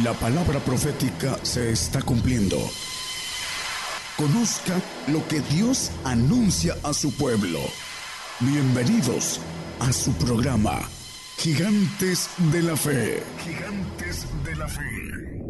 La palabra profética se está cumpliendo. Conozca lo que Dios anuncia a su pueblo. Bienvenidos a su programa, Gigantes de la Fe. Gigantes de la Fe.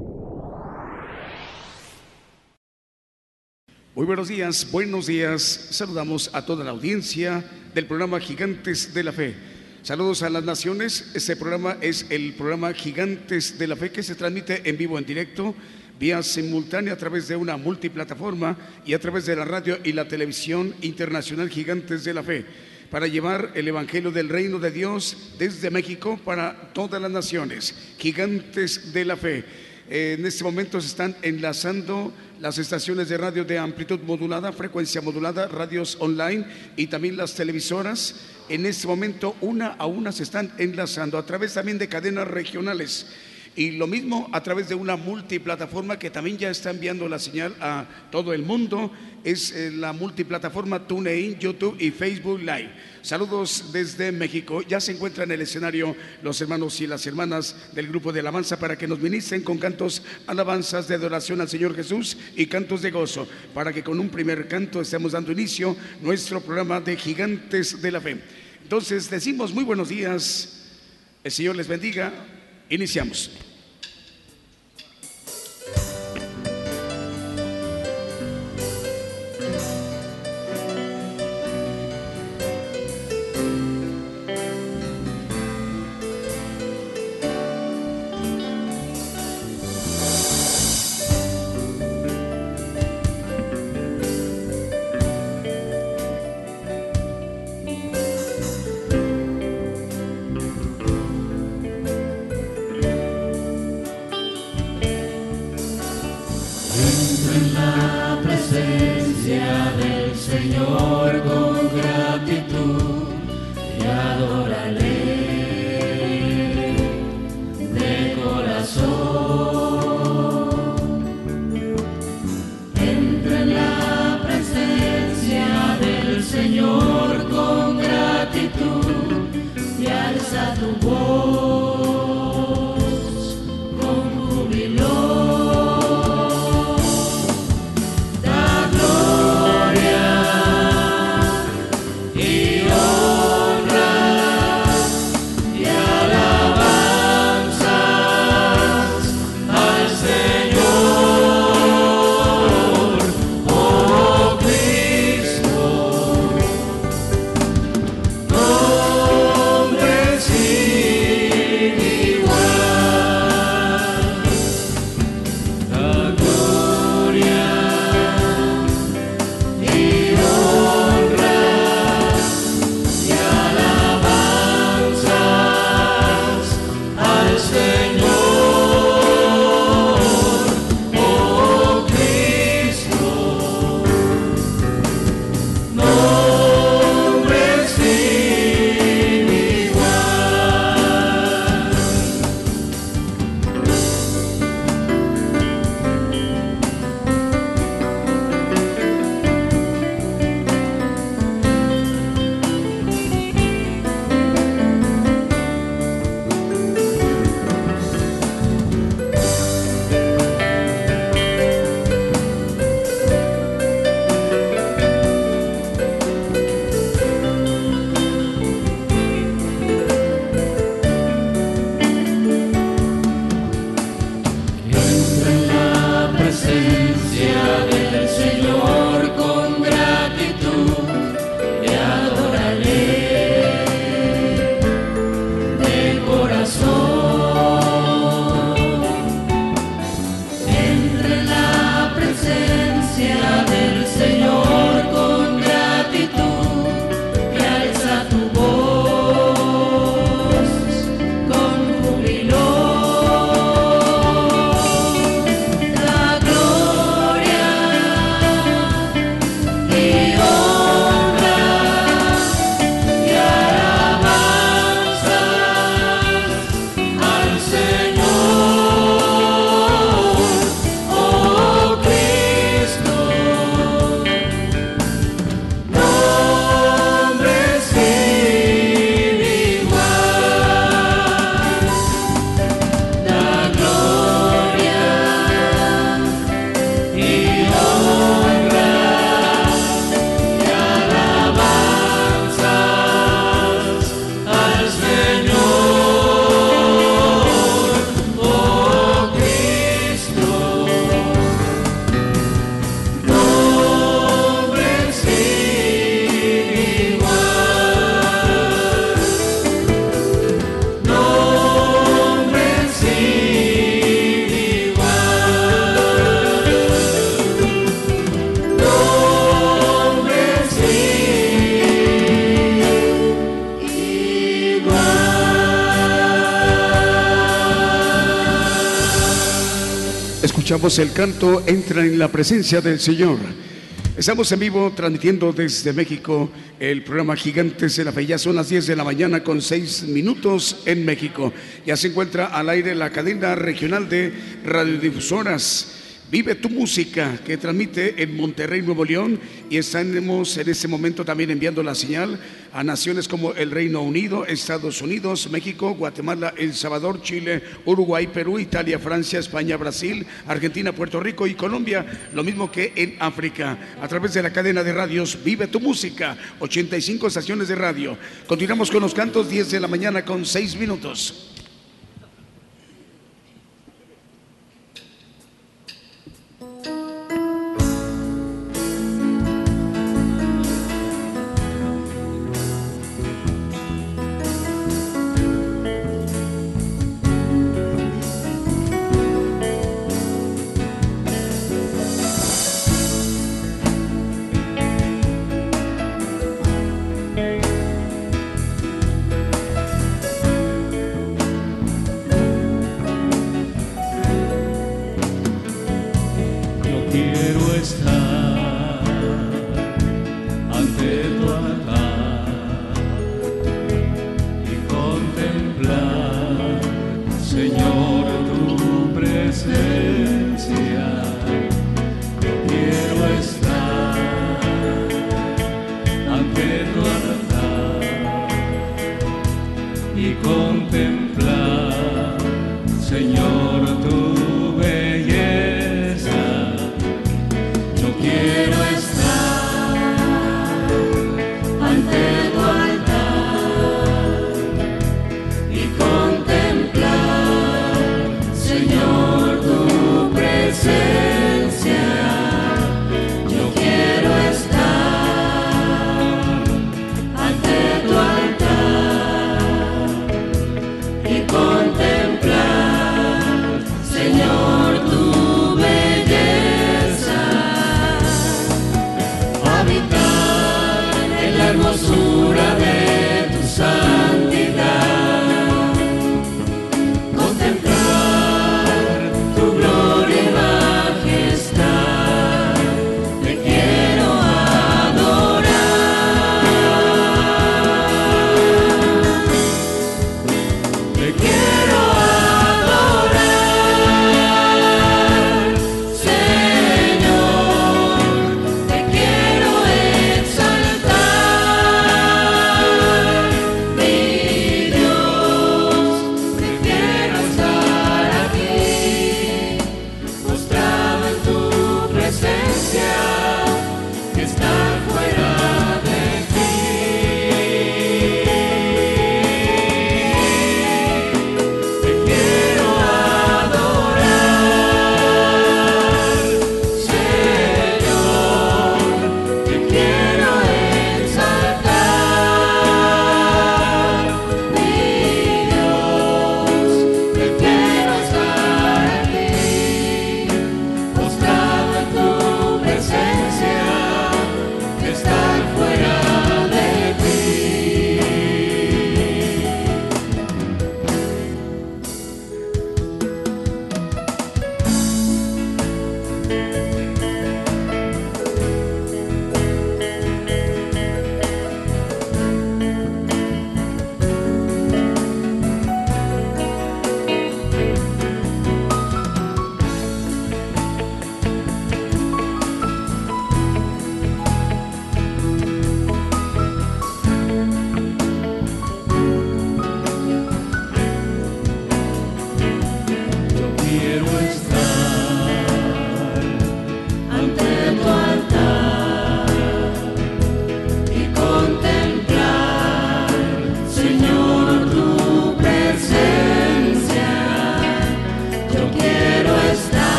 Muy buenos días, buenos días. Saludamos a toda la audiencia del programa Gigantes de la Fe. Saludos a las naciones. Este programa es el programa Gigantes de la Fe que se transmite en vivo, en directo, vía simultánea a través de una multiplataforma y a través de la radio y la televisión internacional Gigantes de la Fe para llevar el Evangelio del Reino de Dios desde México para todas las naciones. Gigantes de la Fe. En este momento se están enlazando las estaciones de radio de amplitud modulada, frecuencia modulada, radios online y también las televisoras. En este momento una a una se están enlazando a través también de cadenas regionales. Y lo mismo a través de una multiplataforma que también ya está enviando la señal a todo el mundo. Es eh, la multiplataforma TuneIn, YouTube y Facebook Live. Saludos desde México. Ya se encuentran en el escenario los hermanos y las hermanas del grupo de alabanza para que nos ministren con cantos, alabanzas de adoración al Señor Jesús y cantos de gozo. Para que con un primer canto estemos dando inicio nuestro programa de Gigantes de la Fe. Entonces decimos muy buenos días. El Señor les bendiga. Iniciamos. Escuchamos el canto Entra en la presencia del Señor. Estamos en vivo transmitiendo desde México el programa Gigantes de la Fe. Ya son las 10 de la mañana con 6 minutos en México. Ya se encuentra al aire la cadena regional de radiodifusoras Vive tu música que transmite en Monterrey, Nuevo León y estamos en este momento también enviando la señal a naciones como el Reino Unido, Estados Unidos, México, Guatemala, El Salvador, Chile, Uruguay, Perú, Italia, Francia, España, Brasil, Argentina, Puerto Rico y Colombia, lo mismo que en África, a través de la cadena de radios Vive tu música, 85 estaciones de radio. Continuamos con los cantos 10 de la mañana con 6 minutos.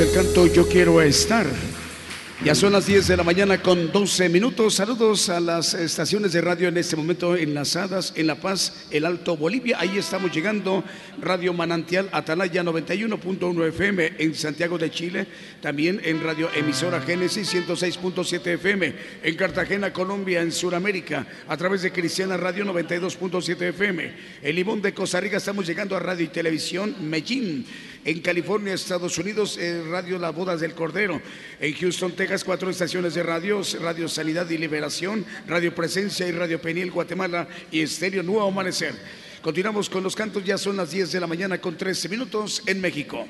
El canto Yo quiero estar. Ya son las 10 de la mañana con 12 minutos. Saludos a las estaciones de radio en este momento enlazadas en La Paz, El Alto Bolivia. Ahí estamos llegando. Radio Manantial Atalaya 91.1 FM en Santiago de Chile. También en Radio Emisora Génesis 106.7 FM. En Cartagena, Colombia, en Sudamérica. A través de Cristiana Radio 92.7 FM. En Limón de Costa Rica estamos llegando a Radio y Televisión Medellín. En California, Estados Unidos, eh, Radio Las Bodas del Cordero. En Houston, Texas, cuatro estaciones de radios, Radio Sanidad y Liberación, Radio Presencia y Radio Peniel, Guatemala y Estéreo Nuevo Amanecer. Continuamos con los cantos, ya son las 10 de la mañana con 13 minutos en México.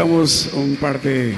Escuchamos un par de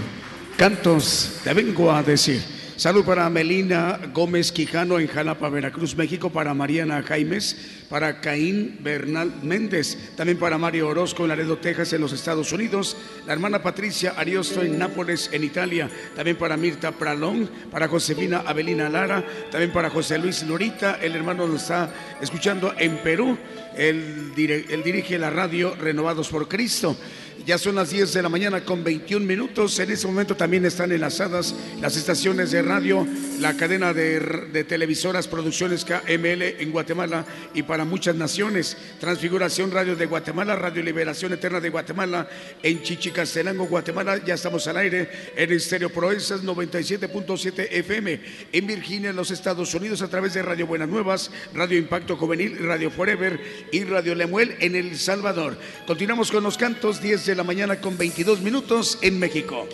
cantos, te vengo a decir. Salud para Melina Gómez Quijano en Jalapa, Veracruz, México, para Mariana Jaimes, para Caín Bernal Méndez, también para Mario Orozco en Laredo, Texas, en los Estados Unidos, la hermana Patricia Ariosto en Nápoles, en Italia, también para Mirta Pralón, para Josefina Avelina Lara, también para José Luis Lorita, el hermano nos está escuchando en Perú, él dirige la radio Renovados por Cristo. Ya son las 10 de la mañana con 21 minutos. En ese momento también están enlazadas las estaciones de radio, la cadena de, televisoras, producciones KML en Guatemala y para muchas naciones. Transfiguración Radio de Guatemala, Radio Liberación Eterna de Guatemala, en Chichicastenango, Guatemala. Ya estamos al aire en Estéreo Proezas 97.7 FM. En Virginia, en los Estados Unidos, a través de Radio Buenas Nuevas, Radio Impacto Juvenil, Radio Forever y Radio Lemuel en El Salvador. Continuamos con los cantos 10 de de la mañana con 22 minutos en México.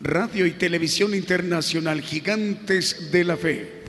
Radio y Televisión Internacional, Gigantes de la Fe.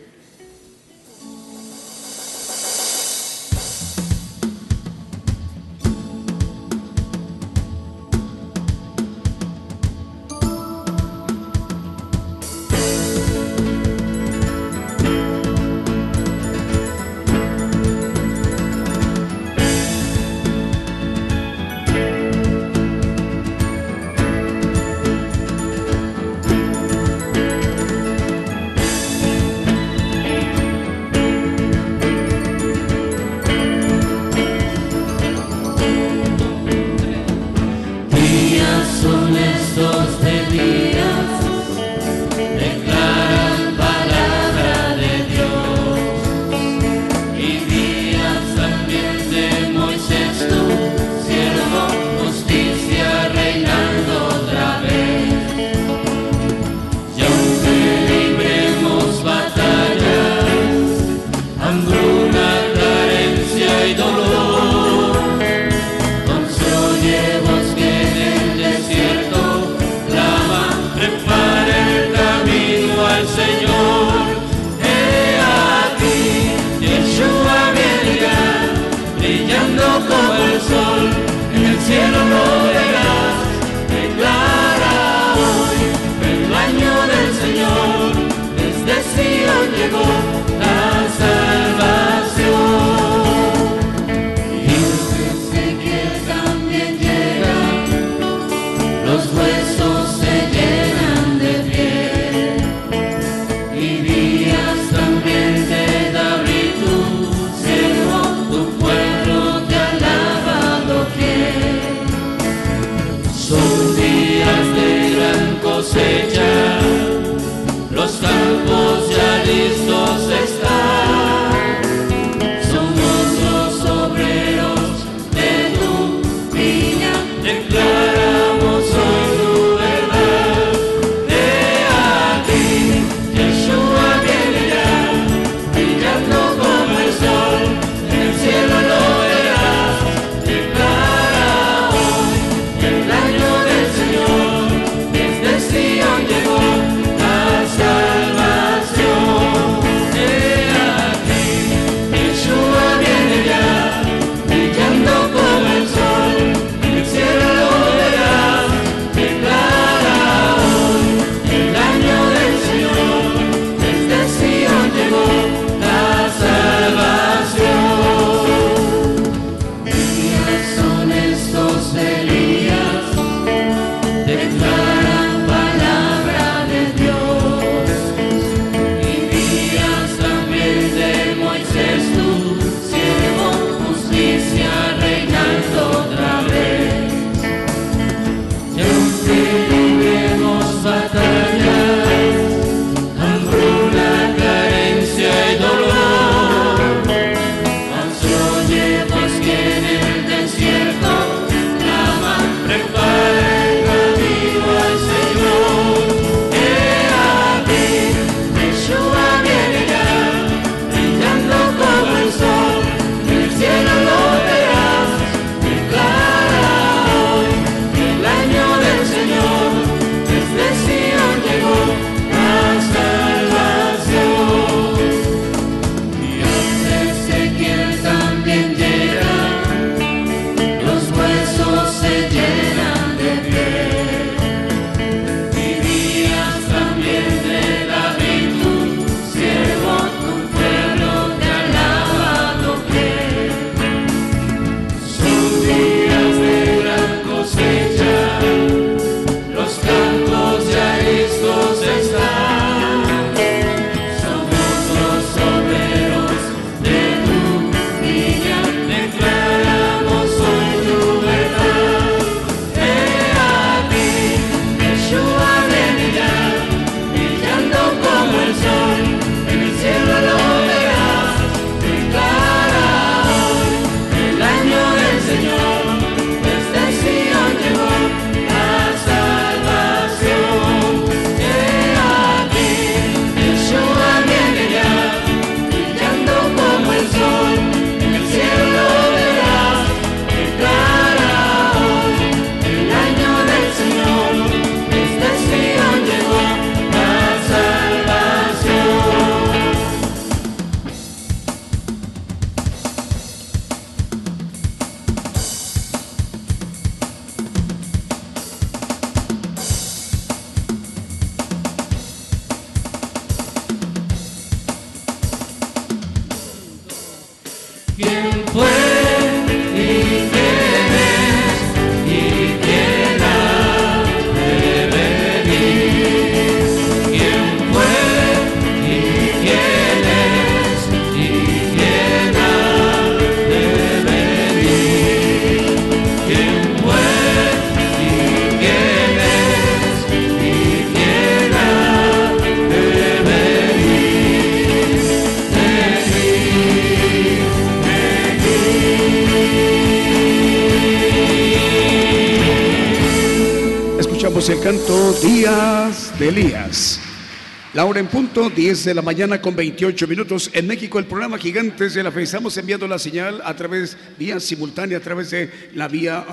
Punto, 10 de la mañana con 28 minutos. En México, el programa Gigantes de la Fe. Estamos enviando la señal a través, vía simultánea, a través de la vía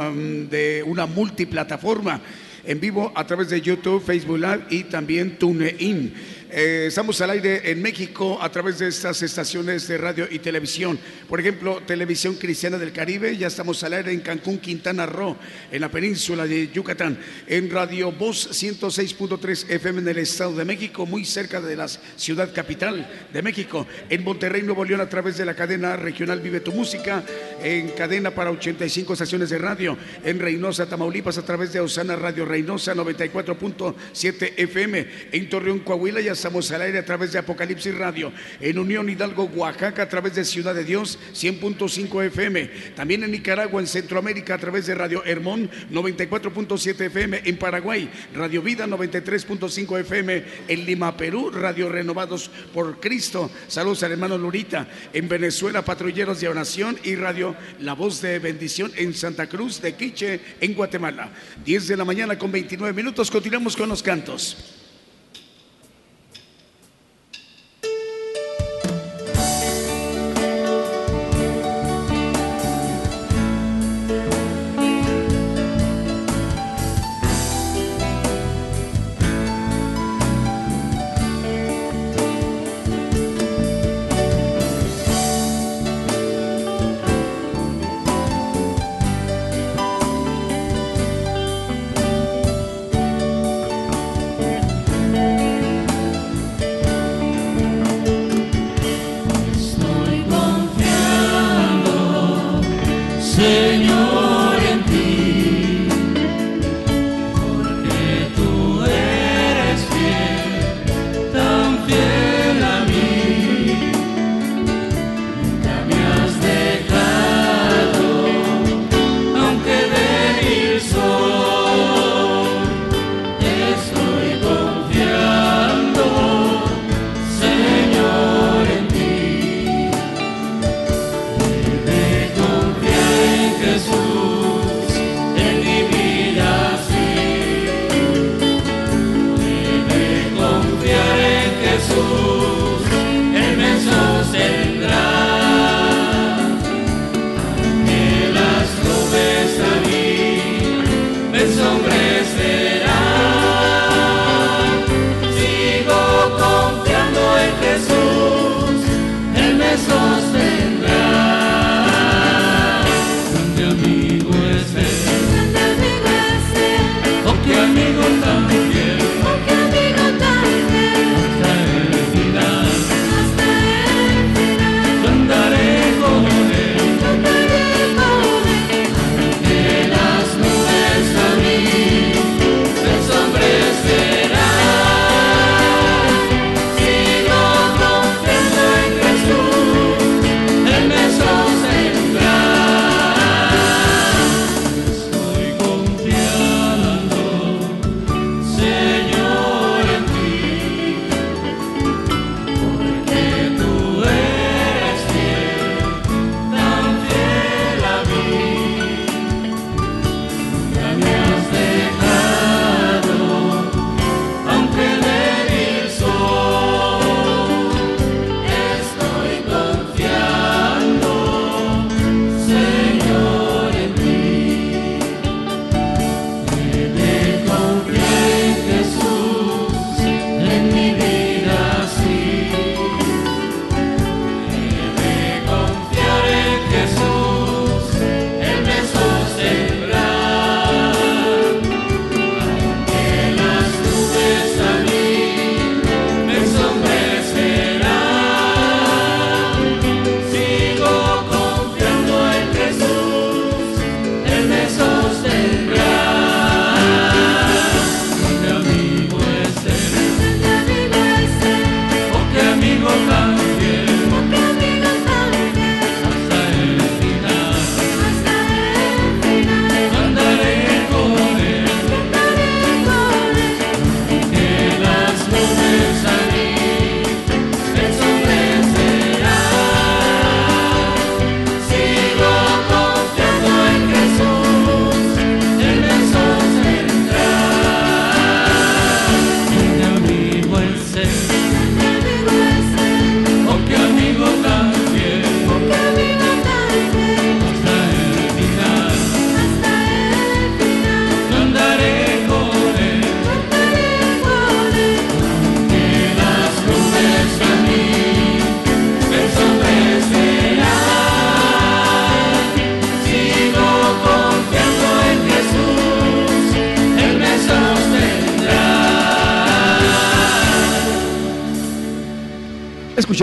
de una multiplataforma. En vivo a través de YouTube, Facebook Live y también TuneIn. Eh, estamos al aire en México a través de estas estaciones de radio y televisión. Por ejemplo, Televisión Cristiana del Caribe, ya estamos al aire en Cancún, Quintana Roo, en la península de Yucatán. En Radio Voz 106.3 FM en el Estado de México, muy cerca de la ciudad capital de México. En Monterrey, Nuevo León, a través de la cadena regional Vive tu Música. En cadena para 85 estaciones de radio. En Reynosa, Tamaulipas, a través de Osana Radio Reynosa 94.7 FM. En Torreón, Coahuila, ya Estamos al aire a través de Apocalipsis Radio. En Unión Hidalgo, Oaxaca, a través de Ciudad de Dios, 100.5 FM. También en Nicaragua, en Centroamérica, a través de Radio Hermón, 94.7 FM. En Paraguay, Radio Vida, 93.5 FM. En Lima, Perú, Radio Renovados por Cristo. Saludos al hermano Lurita. En Venezuela, Patrulleros de Oración y Radio La Voz de Bendición en Santa Cruz de Quiche, en Guatemala. 10 de la mañana con 29 minutos. Continuamos con los cantos.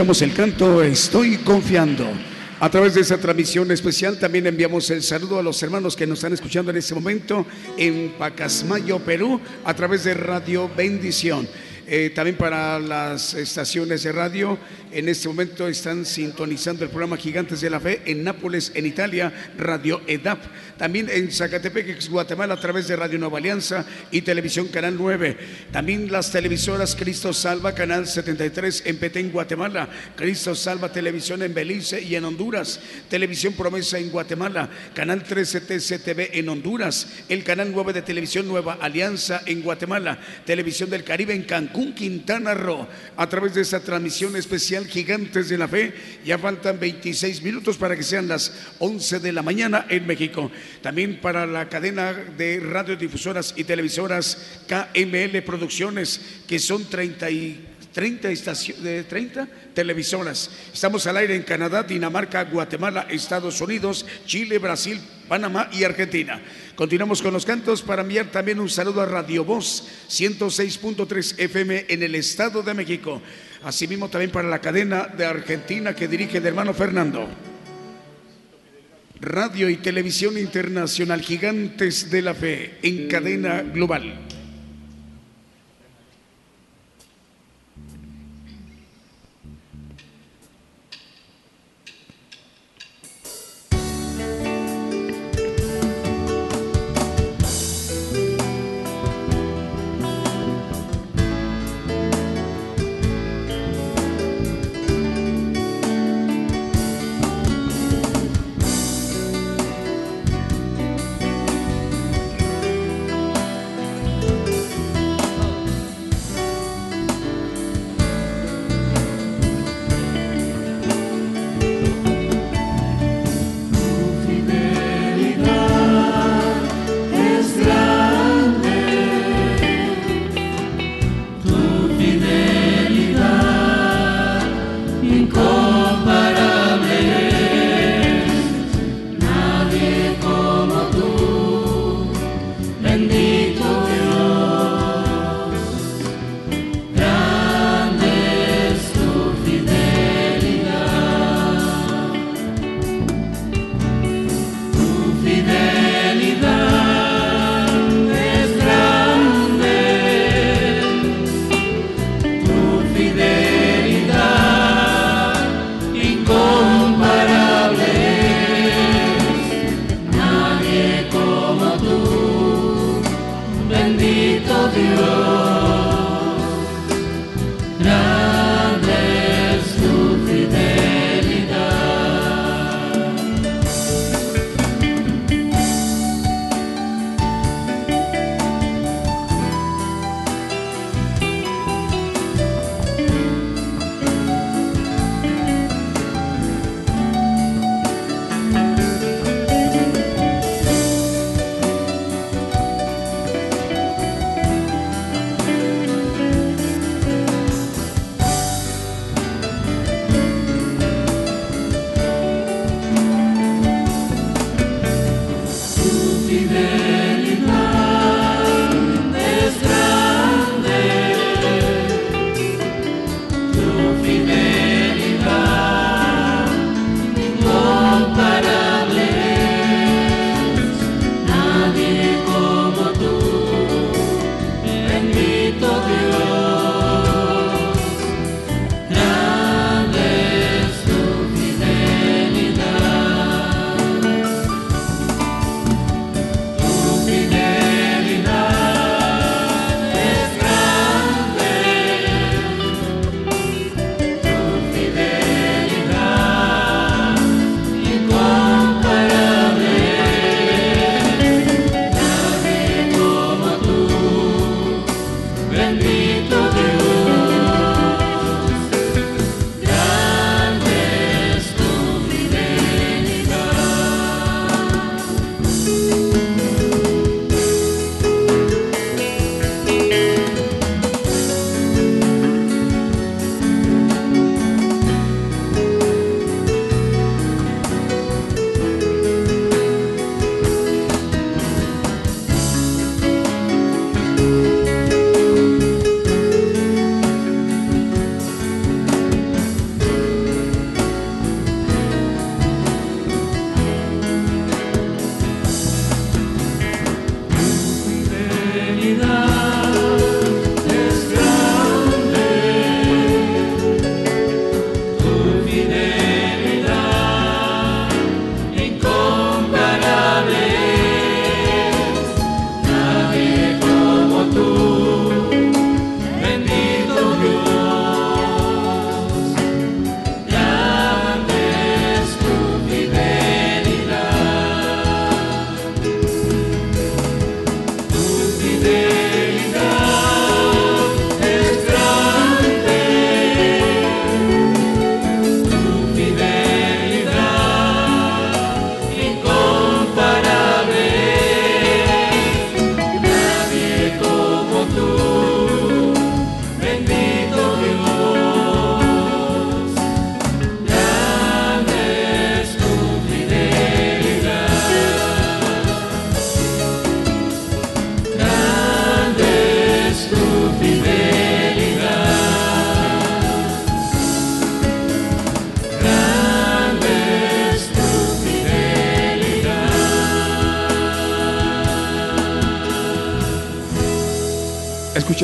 El canto Estoy confiando. A través de esa transmisión especial también enviamos el saludo a los hermanos que nos están escuchando en este momento en Pacasmayo, Perú, a través de Radio Bendición. Eh, también para las estaciones de radio, en este momento están sintonizando el programa Gigantes de la Fe en Nápoles, en Italia, Radio EDAP. También en Zacatepec, Guatemala, a través de Radio Nueva Alianza y Televisión Canal 9. También las televisoras Cristo Salva, Canal 73 en Petén, Guatemala. Cristo Salva Televisión en Belice y en Honduras. Televisión Promesa en Guatemala. Canal 13 TCTV en Honduras. El Canal 9 de Televisión Nueva Alianza en Guatemala. Televisión del Caribe en Cancún. Quintana Roo, a través de esta transmisión especial Gigantes de la Fe. Ya faltan 26 minutos para que sean las 11 de la mañana en México. También para la cadena de radiodifusoras y televisoras KML Producciones, que son 30 y 30, de 30 televisoras. Estamos al aire en Canadá, Dinamarca, Guatemala, Estados Unidos, Chile, Brasil, Panamá y Argentina. Continuamos con los cantos para enviar también un saludo a Radio Voz 106.3 FM en el Estado de México. Asimismo también para la cadena de Argentina que dirige el hermano Fernando. Radio y Televisión Internacional Gigantes de la Fe en cadena global.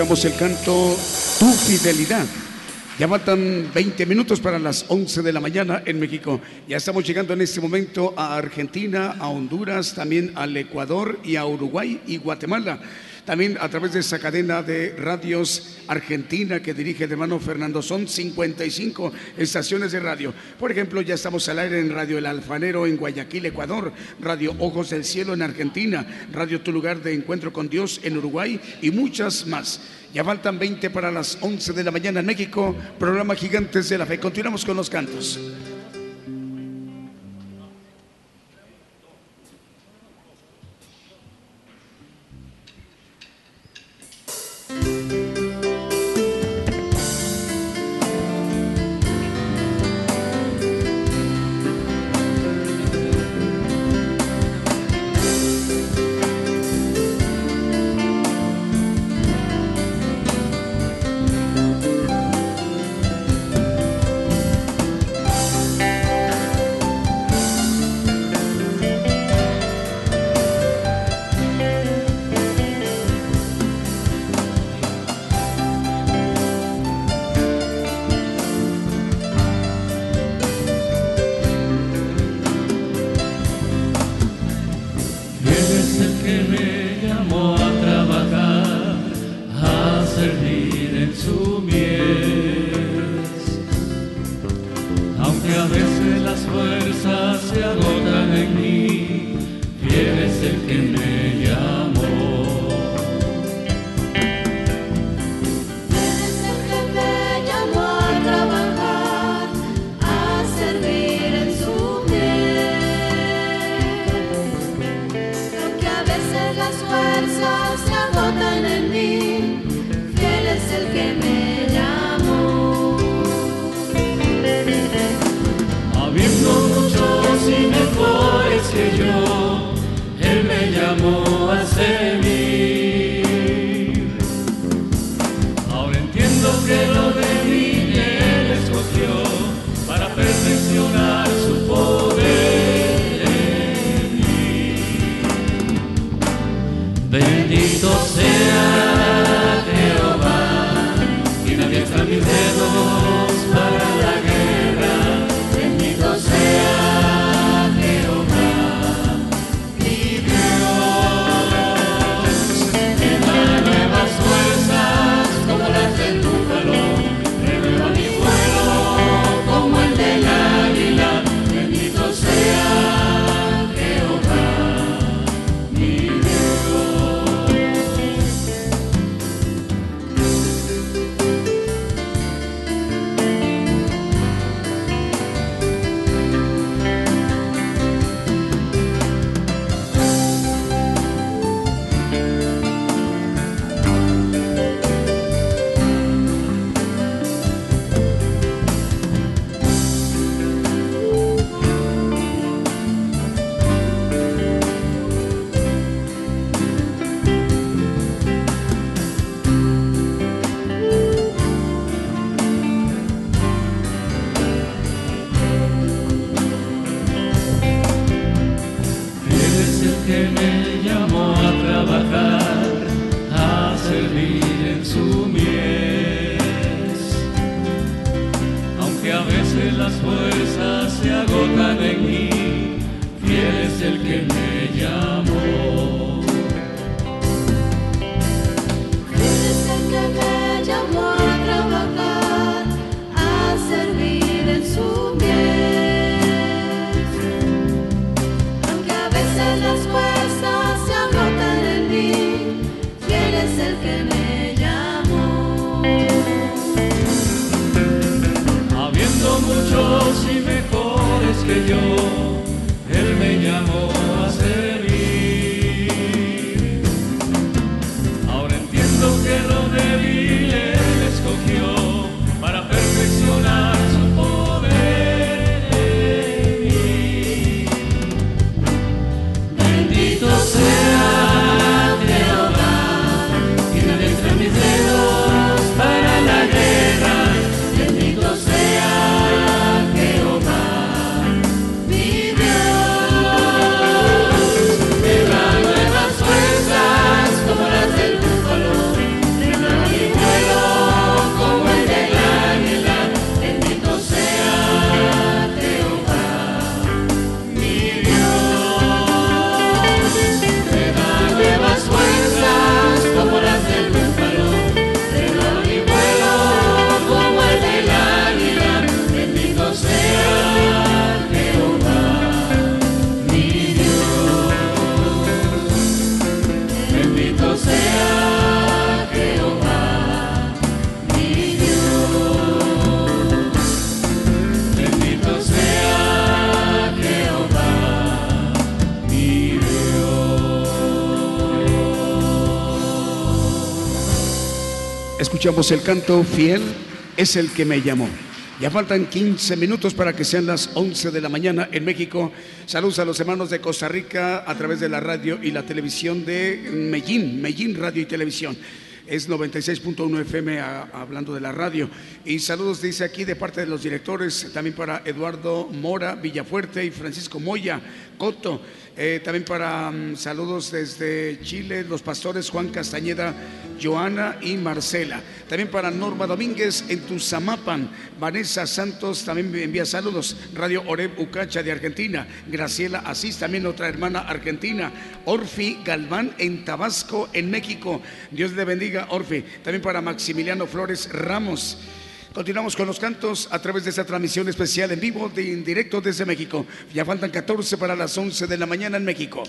El canto Tu Fidelidad. Ya faltan 20 minutos para las 11 de la mañana en México. Ya estamos llegando en este momento a Argentina, a Honduras, también al Ecuador y a Uruguay y Guatemala. También a través de esa cadena de radios argentina que dirige el hermano Fernando. Son 55 estaciones de radio. Por ejemplo, ya estamos al aire en Radio El Alfanero en Guayaquil, Ecuador, Radio Ojos del Cielo en Argentina, Radio Tu Lugar de Encuentro con Dios en Uruguay y muchas más. Ya faltan 20 para las 11 de la mañana en México, programa Gigantes de la Fe. Continuamos con los cantos. Escuchamos el canto Fiel es el que me llamó. Ya faltan 15 minutos para que sean las 11 de la mañana en México. Saludos a los hermanos de Costa Rica a través de la radio y la televisión de Medellín, Medellín Radio y Televisión es 96.1 FM hablando de la radio. Y saludos, dice aquí, de parte de los directores, también para Eduardo Mora, Villafuerte y Francisco Moya, Coto. Eh, también para mm, saludos desde Chile, los pastores Juan Castañeda, Joana y Marcela. También para Norma Domínguez en Tuzamapan. Vanessa Santos también envía saludos. Radio Oreb Ucacha de Argentina. Graciela Asís, también otra hermana argentina. Orfi Galván en Tabasco, en México. Dios le bendiga, Orfi. También para Maximiliano Flores Ramos. Continuamos con los cantos a través de esta transmisión especial en vivo, de, en directo desde México. Ya faltan 14 para las 11 de la mañana en México.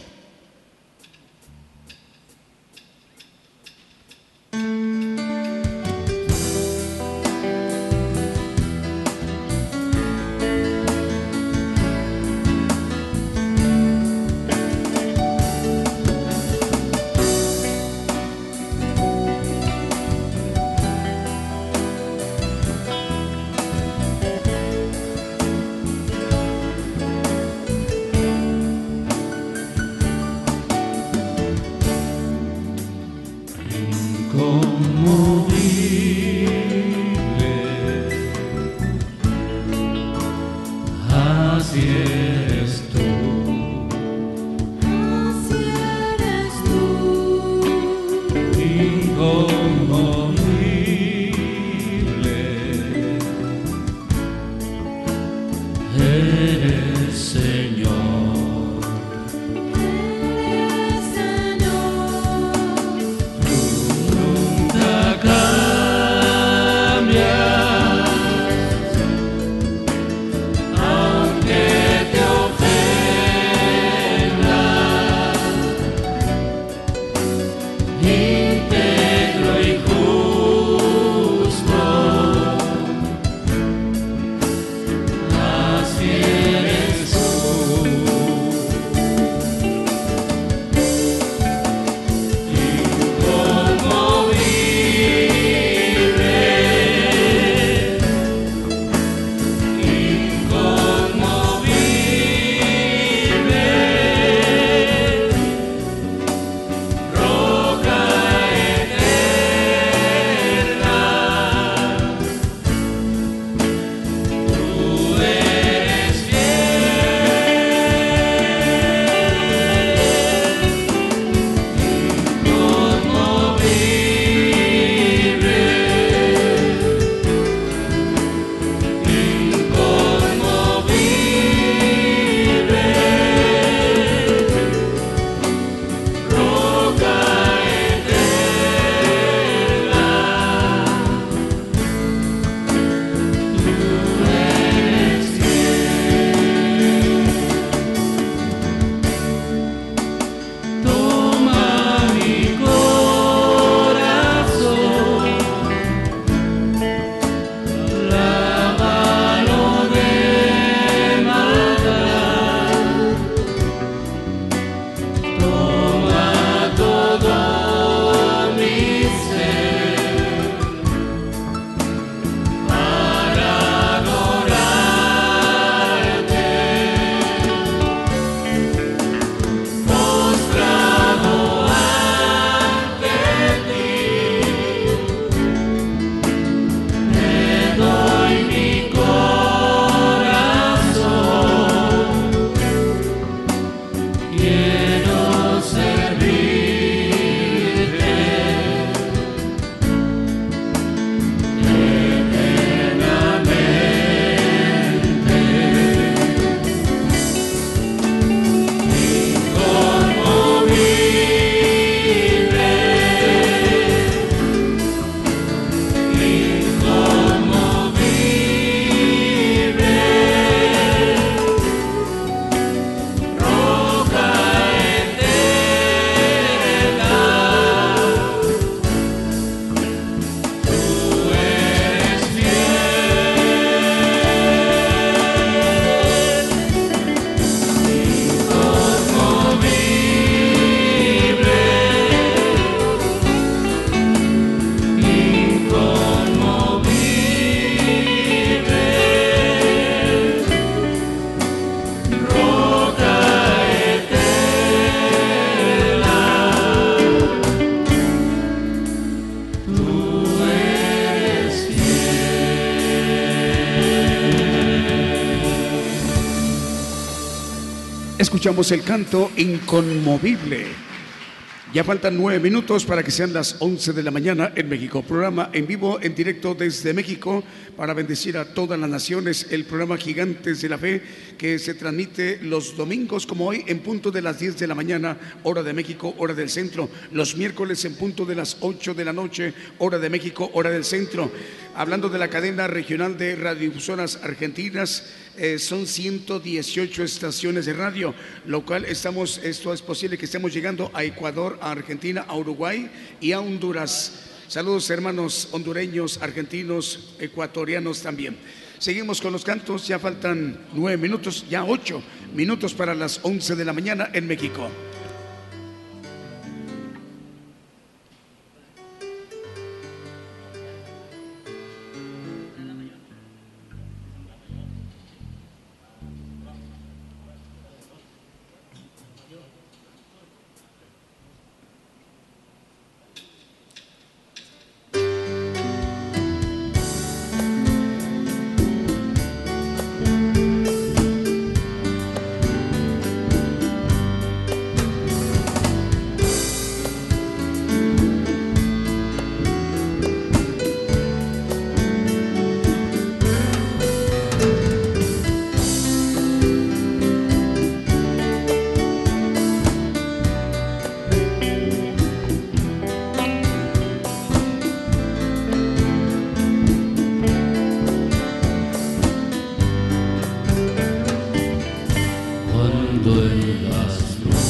Escuchamos el canto inconmovible. Ya faltan nueve minutos para que sean las once de la mañana en México. Programa en vivo, en directo desde México, para bendecir a todas las naciones. El programa Gigantes de la Fe, que se transmite los domingos, como hoy, en punto de las diez de la mañana, hora de México, hora del centro. Los miércoles, en punto de las ocho de la noche, hora de México, hora del centro. Hablando de la cadena regional de radiodifusoras argentinas, eh, son 118 estaciones de radio, lo cual estamos, esto es posible que estemos llegando a Ecuador, a Argentina, a Uruguay y a Honduras. Saludos hermanos hondureños, argentinos, ecuatorianos también. Seguimos con los cantos, ya faltan nueve minutos, ya ocho minutos para las once de la mañana en México. Nueva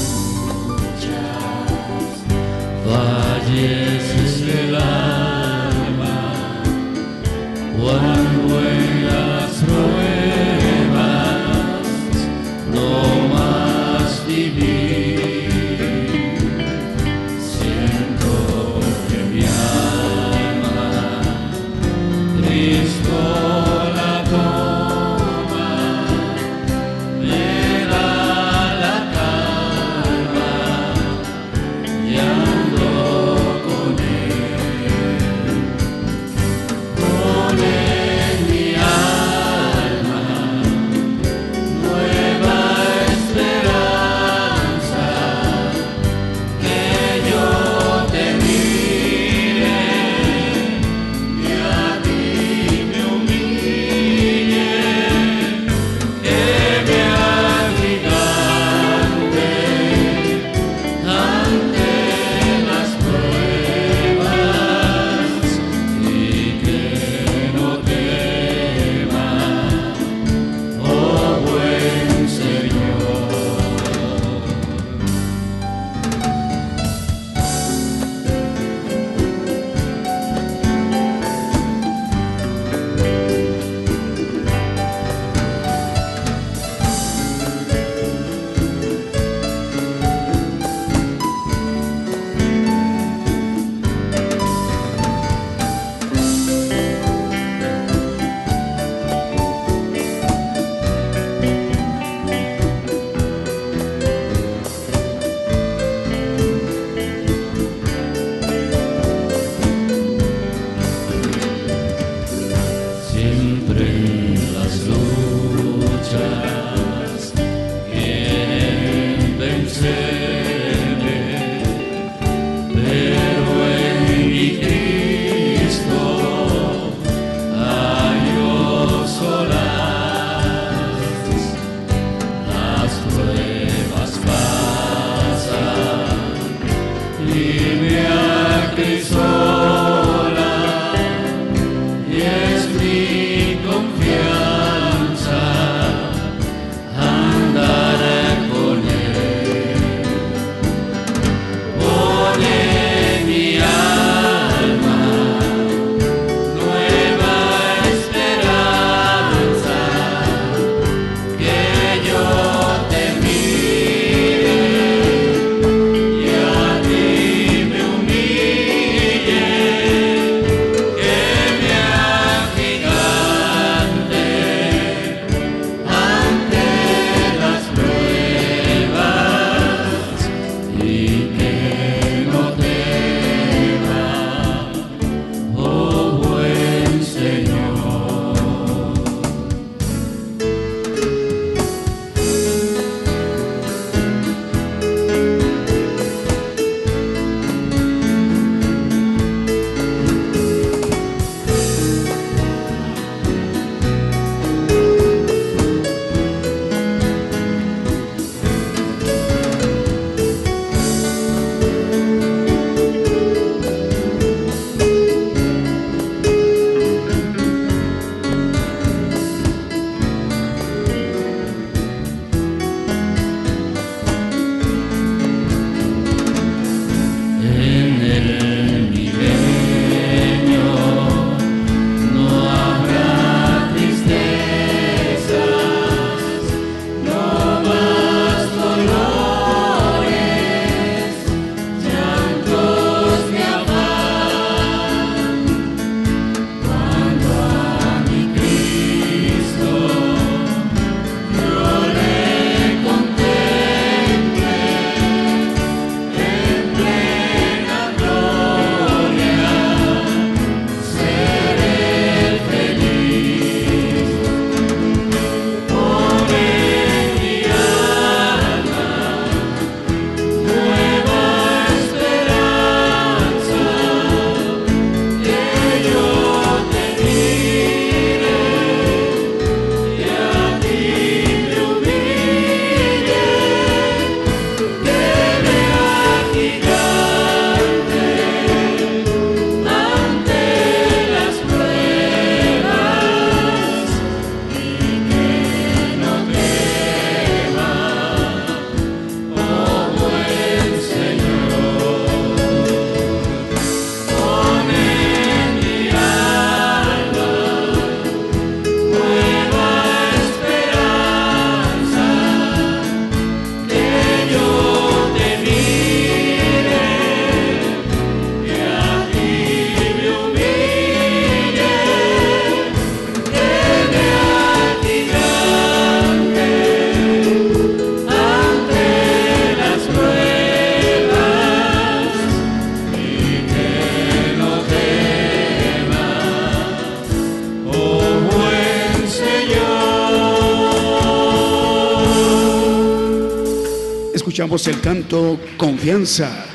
el canto Confianza.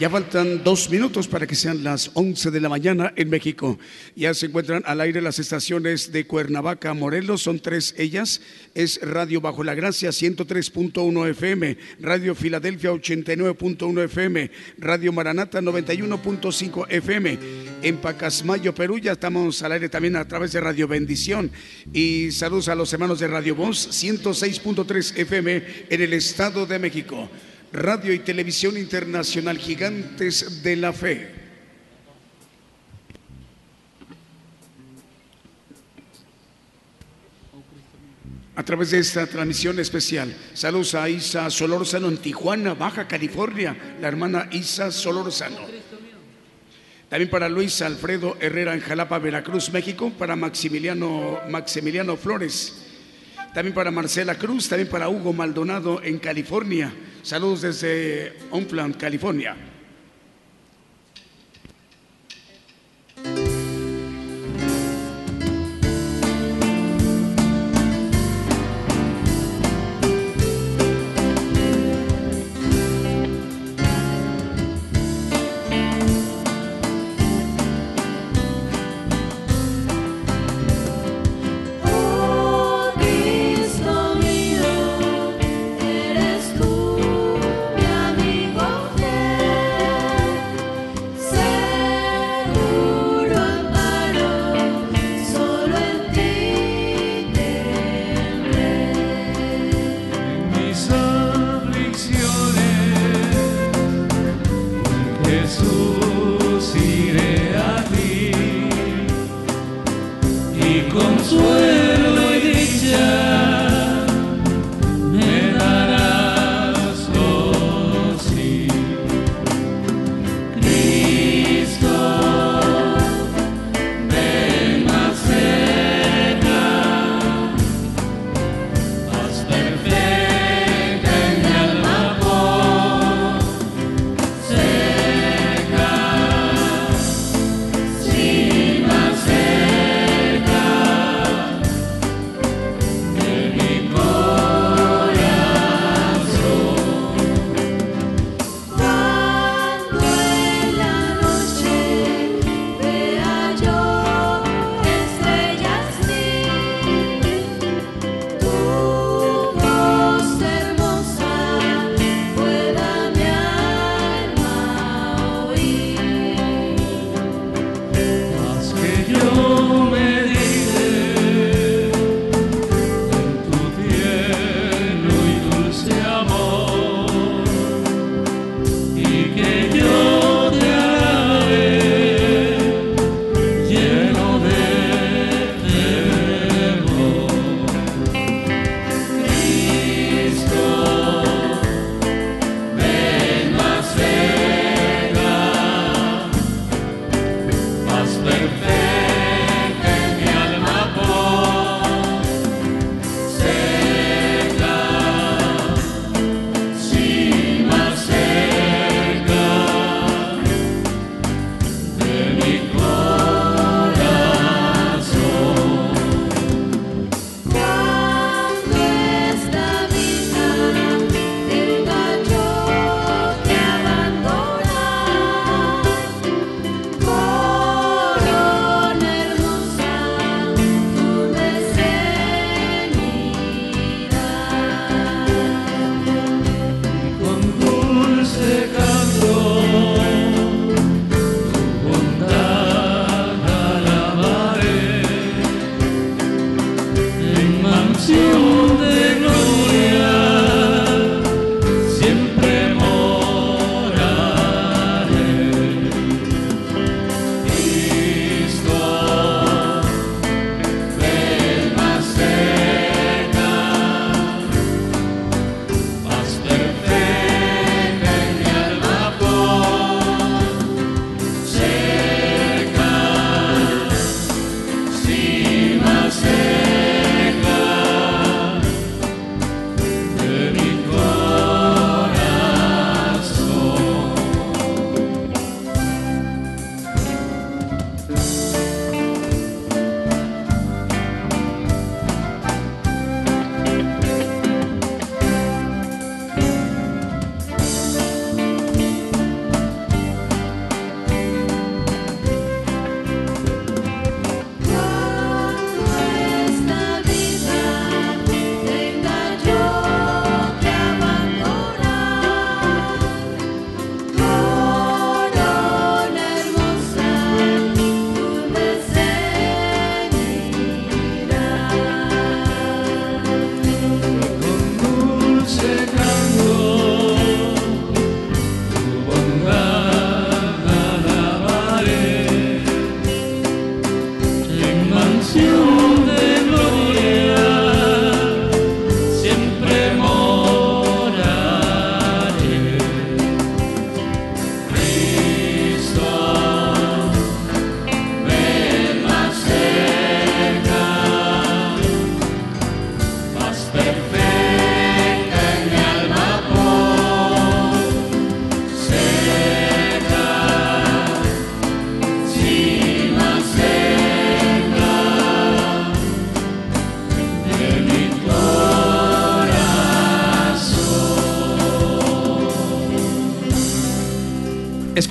Ya faltan dos minutos para que sean las 11 de la mañana en México. Ya se encuentran al aire las estaciones de Cuernavaca, Morelos, son tres ellas. Es Radio Bajo la Gracia 103.1 FM, Radio Filadelfia 89.1 FM, Radio Maranata 91.5 FM. En Pacasmayo, Perú, ya estamos al aire también a través de Radio Bendición. Y saludos a los hermanos de Radio Voz 106.3 FM en el Estado de México. Radio y Televisión Internacional Gigantes de la Fe. A través de esta transmisión especial, saludos a Isa Solórzano en Tijuana, Baja California, la hermana Isa Solórzano. También para Luis Alfredo Herrera en Jalapa, Veracruz, México, para Maximiliano, Maximiliano Flores también para Marcela Cruz, también para Hugo Maldonado en California. Saludos desde Oakland, California.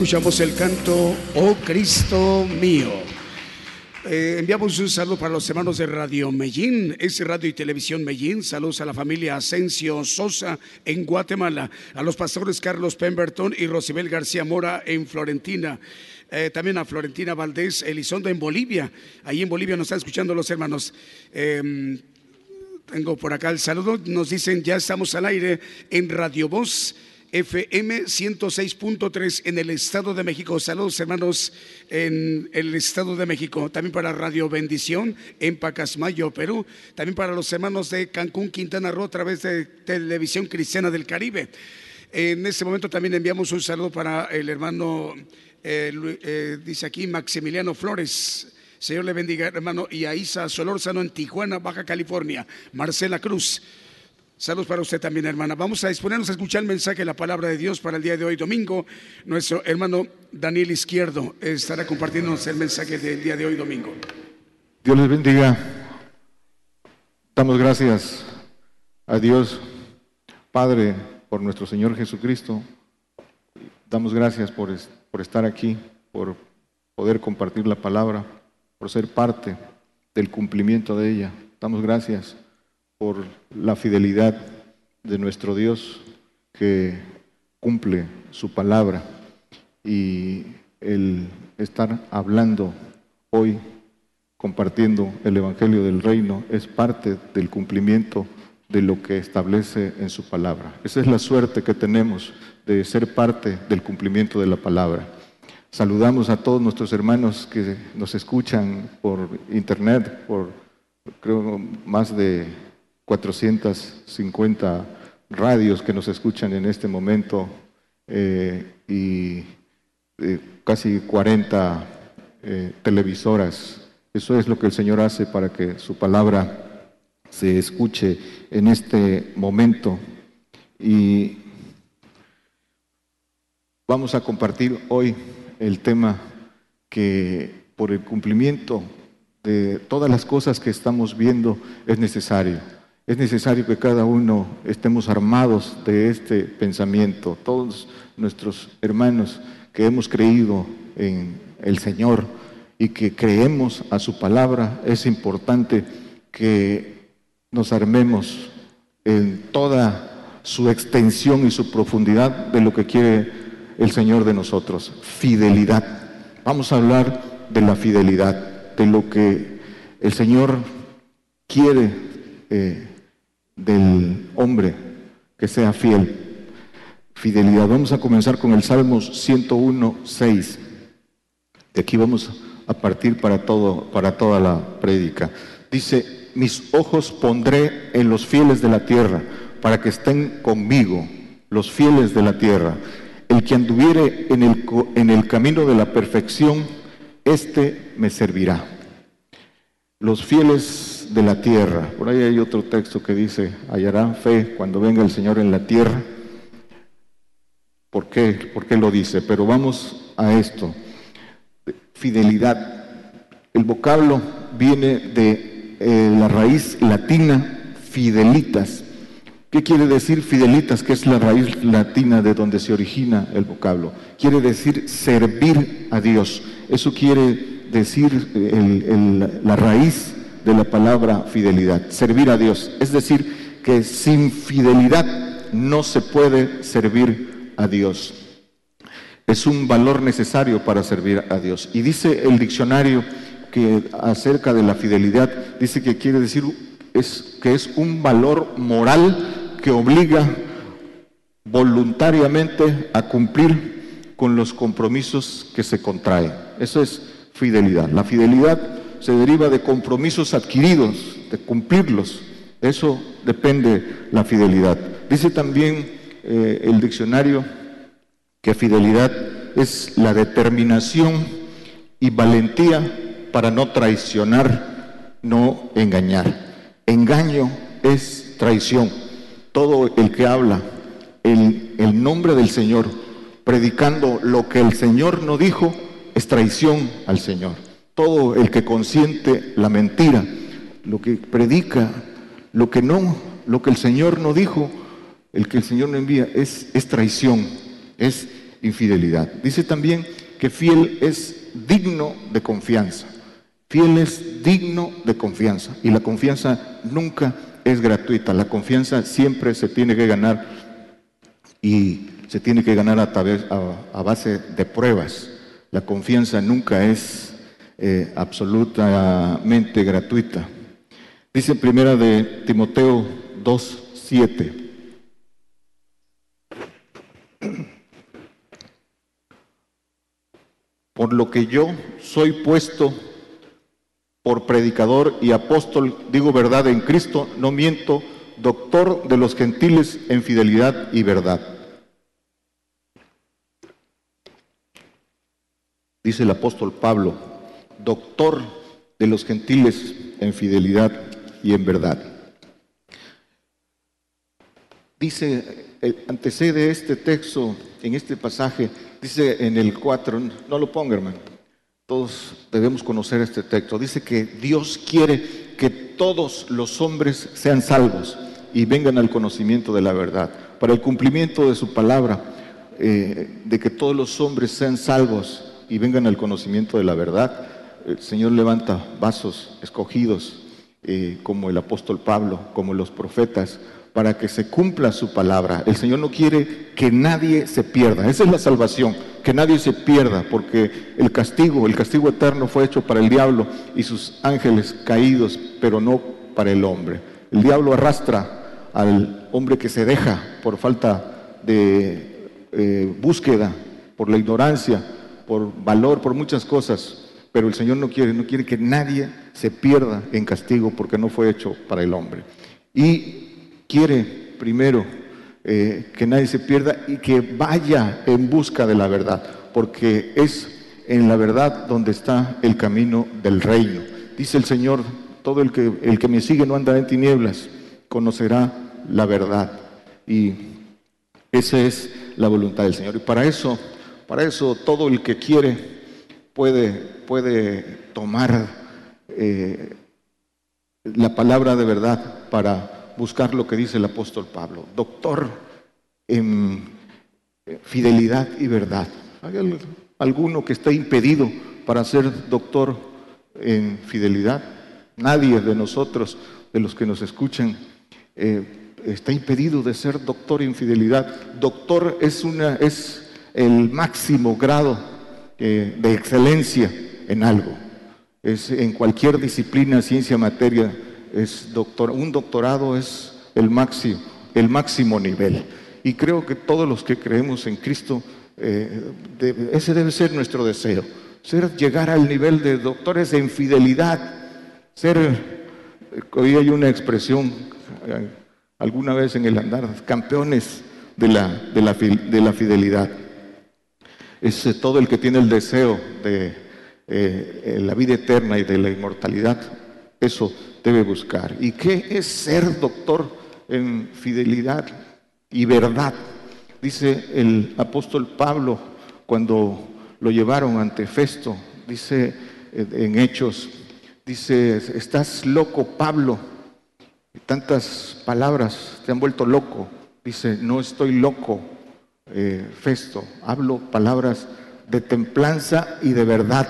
Escuchamos el canto Oh Cristo mío. Eh, enviamos un saludo para los hermanos de Radio Medellín, es Radio y Televisión Medellín. Saludos a la familia Asensio Sosa en Guatemala, a los pastores Carlos Pemberton y Rosibel García Mora en Florentina. Eh, también a Florentina Valdés Elizondo en Bolivia. Ahí en Bolivia nos están escuchando los hermanos. Em, tengo por acá el saludo. Nos dicen, ya estamos al aire en Radio Voz. FM 106.3 en el Estado de México. Saludos hermanos en el Estado de México. También para Radio Bendición en Pacasmayo, Perú. También para los hermanos de Cancún, Quintana Roo a través de Televisión Cristiana del Caribe. En este momento también enviamos un saludo para el hermano, eh, eh, dice aquí Maximiliano Flores. Señor le bendiga, hermano, y a Isa Solórzano en Tijuana, Baja California. Marcela Cruz. Saludos para usted también, hermana. Vamos a disponernos a escuchar el mensaje de la palabra de Dios para el día de hoy, domingo. Nuestro hermano Daniel Izquierdo estará compartiéndonos el mensaje del día de hoy, domingo. Dios les bendiga. Damos gracias a Dios, Padre, por nuestro Señor Jesucristo. Damos gracias por, por estar aquí, por poder compartir la palabra, por ser parte del cumplimiento de ella. Damos gracias por la fidelidad de nuestro Dios que cumple su palabra y el estar hablando hoy, compartiendo el Evangelio del Reino, es parte del cumplimiento de lo que establece en su palabra. Esa es la suerte que tenemos de ser parte del cumplimiento de la palabra. Saludamos a todos nuestros hermanos que nos escuchan por internet, por creo más de 450 radios que nos escuchan en este momento eh, y eh, casi 40 eh, televisoras. Eso es lo que el Señor hace para que su palabra se escuche en este momento. Y vamos a compartir hoy el tema que por el cumplimiento de todas las cosas que estamos viendo es necesario es necesario que cada uno estemos armados de este pensamiento. Todos nuestros hermanos que hemos creído en el Señor y que creemos a su palabra, es importante que nos armemos en toda su extensión y su profundidad de lo que quiere el Señor de nosotros. Fidelidad. Vamos a hablar de la fidelidad, de lo que el Señor quiere eh, del hombre que sea fiel. Fidelidad. Vamos a comenzar con el Salmos 101, 6. De aquí vamos a partir para, todo, para toda la prédica. Dice, mis ojos pondré en los fieles de la tierra, para que estén conmigo, los fieles de la tierra. El que anduviere en el, en el camino de la perfección, éste me servirá. Los fieles de la tierra. Por ahí hay otro texto que dice, hallarán fe cuando venga el Señor en la tierra. ¿Por qué? ¿Por qué lo dice? Pero vamos a esto. Fidelidad. El vocablo viene de eh, la raíz latina fidelitas. ¿Qué quiere decir fidelitas? Que es la raíz latina de donde se origina el vocablo. Quiere decir servir a Dios. Eso quiere decir la raíz de la palabra fidelidad, servir a Dios. Es decir, que sin fidelidad no se puede servir a Dios. Es un valor necesario para servir a Dios. Y dice el diccionario que acerca de la fidelidad, dice que quiere decir es, que es un valor moral que obliga voluntariamente a cumplir con los compromisos que se contraen. Eso es fidelidad. La fidelidad se deriva de compromisos adquiridos, de cumplirlos. Eso depende la fidelidad. Dice también eh, el diccionario que fidelidad es la determinación y valentía para no traicionar, no engañar. Engaño es traición. Todo el que habla en el nombre del Señor, predicando lo que el Señor no dijo, es traición al Señor todo el que consiente la mentira, lo que predica, lo que no, lo que el Señor no dijo, el que el Señor no envía, es, traición, es infidelidad. Dice también que fiel es digno de confianza. Fiel es digno de confianza. Y la confianza nunca es gratuita. La confianza siempre se tiene que ganar y se tiene que ganar a, través, a, base de pruebas. La confianza nunca es eh, absolutamente gratuita. Dice primera de Timoteo 2, 7. Por lo que yo soy puesto por predicador y apóstol, digo verdad en Cristo, no miento, doctor de los gentiles en fidelidad y verdad. Dice el apóstol Pablo, doctor de los gentiles en fidelidad y en verdad. Dice, eh, antecede este texto en este pasaje, dice en el 4, no lo ponga hermano, todos debemos conocer este texto, dice que Dios quiere que todos los hombres sean salvos y vengan al conocimiento de la verdad, para el cumplimiento de su palabra, eh, de que todos los hombres sean salvos y vengan al conocimiento de la verdad, el Señor levanta vasos escogidos eh, como el apóstol Pablo, como los profetas, para que se cumpla su palabra. El Señor no quiere que nadie se pierda. Esa es la salvación, que nadie se pierda, porque el castigo, el castigo eterno fue hecho para el diablo y sus ángeles caídos, pero no para el hombre. El diablo arrastra al hombre que se deja por falta de eh, búsqueda, por la ignorancia, por valor, por muchas cosas. Pero el Señor no quiere, no quiere que nadie se pierda en castigo porque no fue hecho para el hombre. Y quiere primero eh, que nadie se pierda y que vaya en busca de la verdad, porque es en la verdad donde está el camino del reino. Dice el Señor, todo el que, el que me sigue no anda en tinieblas, conocerá la verdad. Y esa es la voluntad del Señor. Y para eso, para eso todo el que quiere puede, puede tomar eh, la palabra de verdad para buscar lo que dice el apóstol Pablo, doctor en fidelidad y verdad. ¿Hay alguno que esté impedido para ser doctor en fidelidad? Nadie de nosotros, de los que nos escuchan, eh, está impedido de ser doctor en fidelidad. Doctor es, una, es el máximo grado eh, de excelencia en algo. Es en cualquier disciplina, ciencia, materia, es doctor, un doctorado es el máximo, el máximo nivel. Y creo que todos los que creemos en Cristo, eh, ese debe ser nuestro deseo, ser llegar al nivel de doctores en fidelidad, ser, eh, hoy hay una expresión alguna vez en el andar, campeones de la, de la, de la fidelidad. Es todo el que tiene el deseo de la vida eterna y de la inmortalidad, eso debe buscar. ¿Y qué es ser doctor en fidelidad y verdad? Dice el apóstol Pablo cuando lo llevaron ante Festo, dice eh, en Hechos, dice, estás loco Pablo, tantas palabras te han vuelto loco. Dice, no estoy loco, eh, Festo, hablo palabras de templanza y de verdad.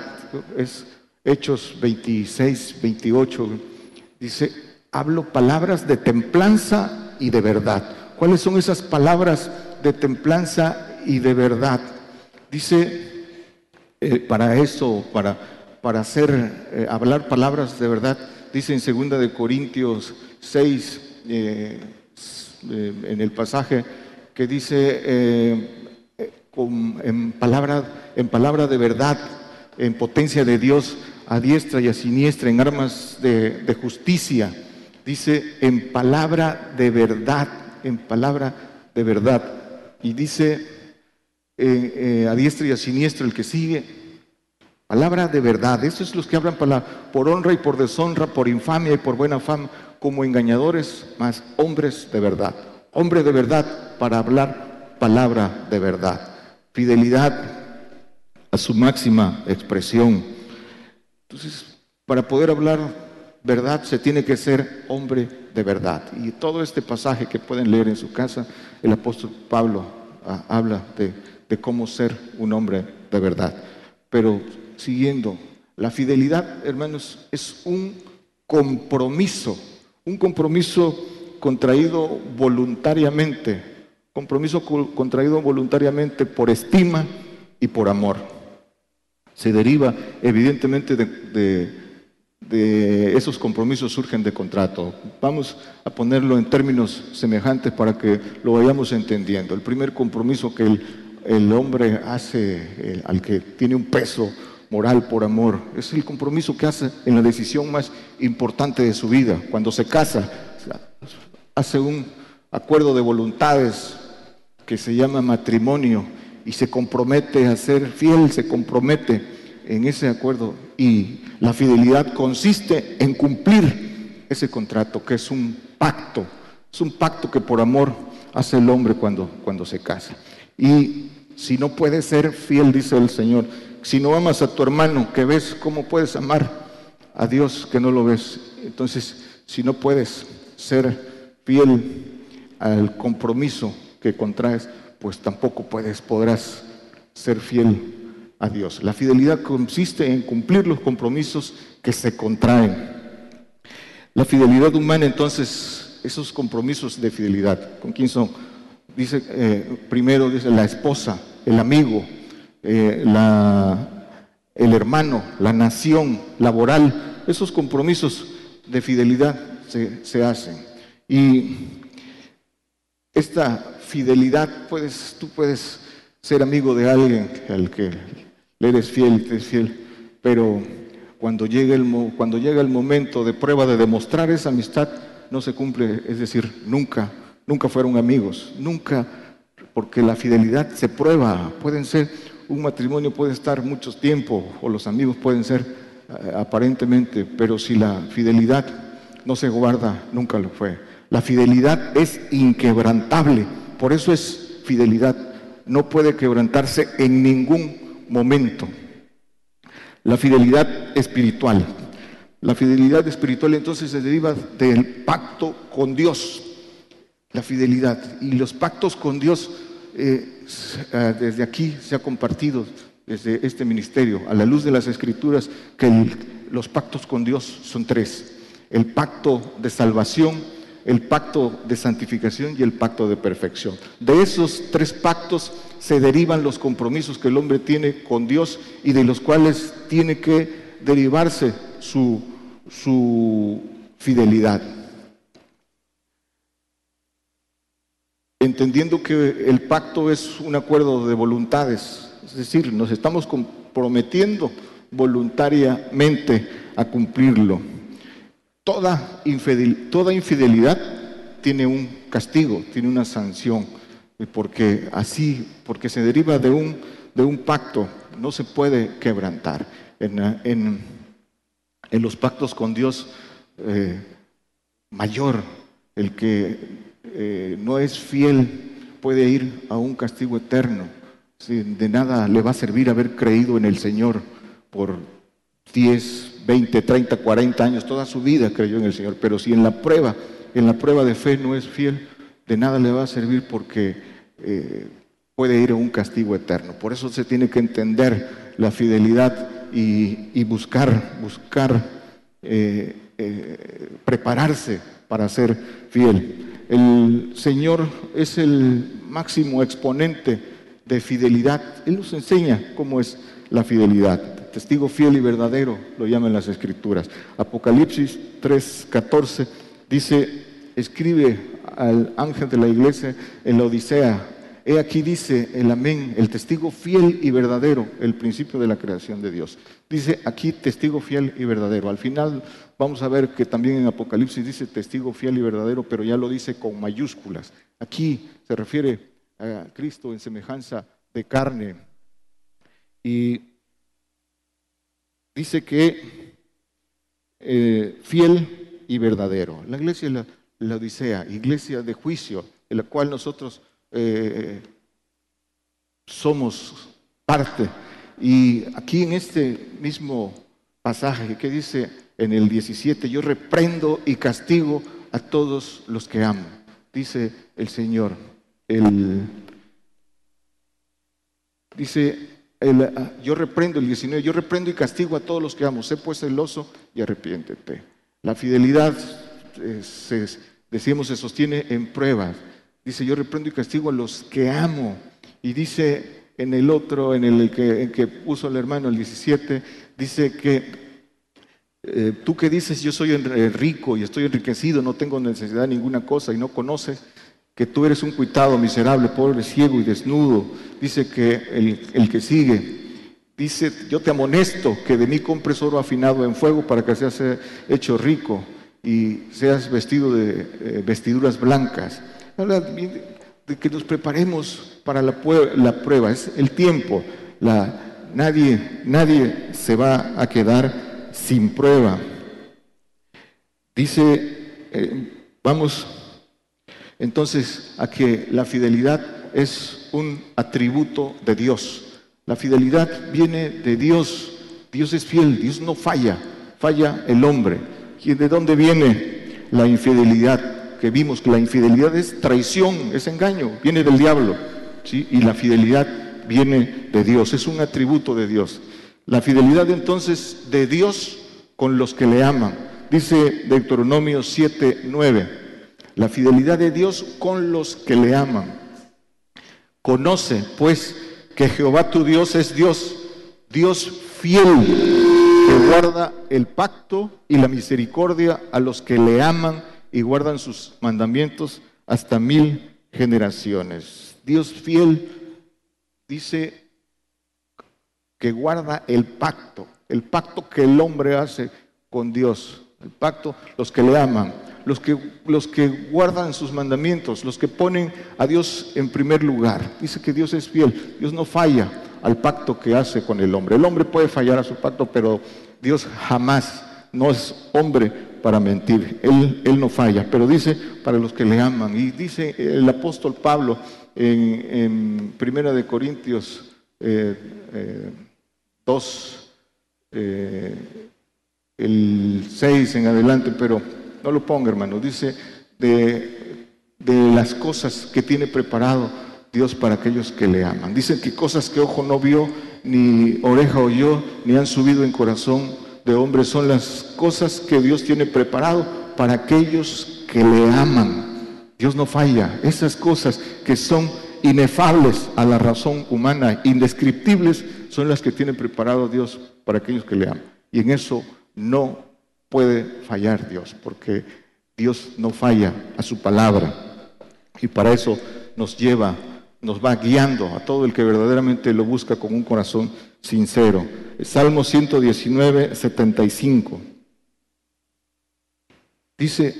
Es Hechos 26, 28 Dice, hablo palabras de templanza y de verdad. ¿Cuáles son esas palabras de templanza y de verdad? Dice, eh, para eso, para, para hacer, eh, hablar palabras de verdad, dice en 2 de Corintios 6, eh, en el pasaje que dice, en, palabra, en palabra de verdad, en potencia de Dios, a diestra y a siniestra en armas de, justicia. Dice en palabra de verdad, en palabra de verdad. Y dice eh, eh, a diestra y a siniestra el que sigue, palabra de verdad. Esos es los que hablan por honra y por deshonra, por infamia y por buena fama, como engañadores, más hombres de verdad. Hombre de verdad para hablar palabra de verdad. Fidelidad a su máxima expresión entonces, para poder hablar verdad se tiene que ser hombre de verdad. Y todo este pasaje que pueden leer en su casa, el apóstol Pablo ah, habla de de cómo ser un hombre de verdad. Pero siguiendo, la fidelidad, hermanos, es un compromiso, un compromiso contraído voluntariamente, compromiso contraído voluntariamente por estima y por amor. Se deriva evidentemente de, esos compromisos surgen de contrato. Vamos a ponerlo en términos semejantes para que lo vayamos entendiendo. El primer compromiso que el hombre hace, al que tiene un peso moral por amor, es el compromiso que hace en la decisión más importante de su vida, cuando se casa, hace un acuerdo de voluntades que se llama matrimonio y se compromete a ser fiel, se compromete en ese acuerdo y la fidelidad consiste en cumplir ese contrato que es un pacto, es un pacto que por amor hace el hombre cuando, cuando se casa. Y si no puedes ser fiel, dice el Señor, si no amas a tu hermano que ves, ¿cómo puedes amar a Dios que no lo ves? Entonces, si no puedes ser fiel al compromiso que contraes, pues tampoco puedes, podrás ser fiel a Dios. La fidelidad consiste en cumplir los compromisos que se contraen. La fidelidad humana, entonces, esos compromisos de fidelidad, ¿con quién son? Dice, eh, primero dice la esposa, el amigo, eh, el hermano, la nación laboral, esos compromisos de fidelidad se, se hacen. Y esta fidelidad, puedes, tú puedes ser amigo de alguien al que le eres fiel, te es fiel, pero cuando llega, el, cuando llega el momento de prueba de demostrar esa amistad, no se cumple, es decir, nunca, nunca fueron amigos, nunca, porque la fidelidad se prueba, pueden ser, un matrimonio puede estar mucho tiempo, o los amigos pueden ser eh, aparentemente, pero si la fidelidad no se guarda, nunca lo fue. La fidelidad es inquebrantable, por eso es fidelidad, no puede quebrantarse en ningún momento. La fidelidad espiritual. La fidelidad espiritual entonces se deriva del pacto con Dios. La fidelidad. Y los pactos con Dios, eh, eh, desde aquí se ha compartido, desde este ministerio, a la luz de las escrituras, que los pactos con Dios son tres. El pacto de salvación, el pacto de santificación y el pacto de perfección. De esos tres pactos se derivan los compromisos que el hombre tiene con Dios y de los cuales tiene que derivarse su, su fidelidad. Entendiendo que el pacto es un acuerdo de voluntades, es decir, nos estamos comprometiendo voluntariamente a cumplirlo. Toda, infidelidad tiene un castigo, tiene una sanción porque así, porque se deriva de un, pacto, no se puede quebrantar. En, los pactos con Dios, eh, mayor, el que eh, no es fiel puede ir a un castigo eterno. de nada le va a servir haber creído en el Señor por 10, 20, 30, 40 años, toda su vida creyó en el Señor, pero si en la prueba, en la prueba de fe no es fiel, de nada le va a servir porque eh, puede ir a un castigo eterno. Por eso se tiene que entender la fidelidad y, buscar, buscar eh, eh, prepararse para ser fiel. El Señor es el máximo exponente de fidelidad. Él nos enseña cómo es la fidelidad. Testigo fiel y verdadero lo llaman las escrituras. Apocalipsis 3:14 dice, escribe al ángel de la iglesia en la Odisea. He aquí dice el amén, el testigo fiel y verdadero, el principio de la creación de Dios. Dice aquí testigo fiel y verdadero. Al final vamos a ver que también en Apocalipsis dice testigo fiel y verdadero, pero ya lo dice con mayúsculas. Aquí se refiere a Cristo en semejanza de carne. Y dice que eh, fiel y verdadero. La iglesia la, la Odisea, iglesia de juicio, en la cual nosotros eh, somos parte. Y aquí en este mismo pasaje que dice en el 17, yo reprendo y castigo a todos los que amo, dice el Señor. El, Dice, ah, yo reprendo el 19, yo reprendo y castigo a todos los que amo. Sé pues celoso y arrepiéntete. La fidelidad, eh, se, decíamos, se sostiene en pruebas. Dice, yo reprendo y castigo a los que amo. Y dice en el otro, en el que, puso el hermano, el 17, dice que eh, tú que dices yo soy rico y estoy enriquecido, no tengo necesidad de ninguna cosa y no conoces que tú eres un cuitado, miserable, pobre, ciego y desnudo. Dice que el, el que sigue, dice, yo te amonesto que de mí compres oro afinado en fuego para que seas hecho rico y seas vestido de eh, vestiduras blancas. Habla de que nos preparemos para la, la prueba, es el tiempo. La, nadie, nadie se va a quedar sin prueba. Dice, eh, vamos entonces a que la fidelidad es un atributo de Dios. La fidelidad viene de Dios. Dios es fiel, Dios no falla, falla el hombre. ¿Y de dónde viene la infidelidad? Que vimos que la infidelidad es traición, es engaño, viene del diablo. ¿sí? Y la fidelidad viene de Dios, es un atributo de Dios. La fidelidad entonces de Dios con los que le aman. Dice Deuteronomio 7, 9. La fidelidad de Dios con los que le aman. Conoce, pues, que Jehová tu Dios es Dios, Dios fiel, que guarda el pacto y la misericordia a los que le aman y guardan sus mandamientos hasta mil generaciones. Dios fiel dice que guarda el pacto, el pacto que el hombre hace con Dios, el pacto, los que le aman los que, los que guardan sus mandamientos, los que ponen a Dios en primer lugar. Dice que Dios es fiel, Dios no falla al pacto que hace con el hombre. El hombre puede fallar a su pacto, pero Dios jamás no es hombre para mentir. Él, él no falla, pero dice para los que le aman. Y dice el apóstol Pablo en, en Primera de Corintios 2, eh, eh, eh, el 6 en adelante, pero no lo ponga, hermano. Dice de, de las cosas que tiene preparado Dios para aquellos que le aman. Dicen que cosas que ojo no vio, ni oreja oyó, ni han subido en corazón de hombre, son las cosas que Dios tiene preparado para aquellos que le aman. Dios no falla. Esas cosas que son inefables a la razón humana, indescriptibles, son las que tiene preparado Dios para aquellos que le aman. Y en eso no puede fallar Dios, porque Dios no falla a su palabra. Y para eso nos lleva, nos va guiando a todo el que verdaderamente lo busca con un corazón sincero. Salmo 119, 75. Dice,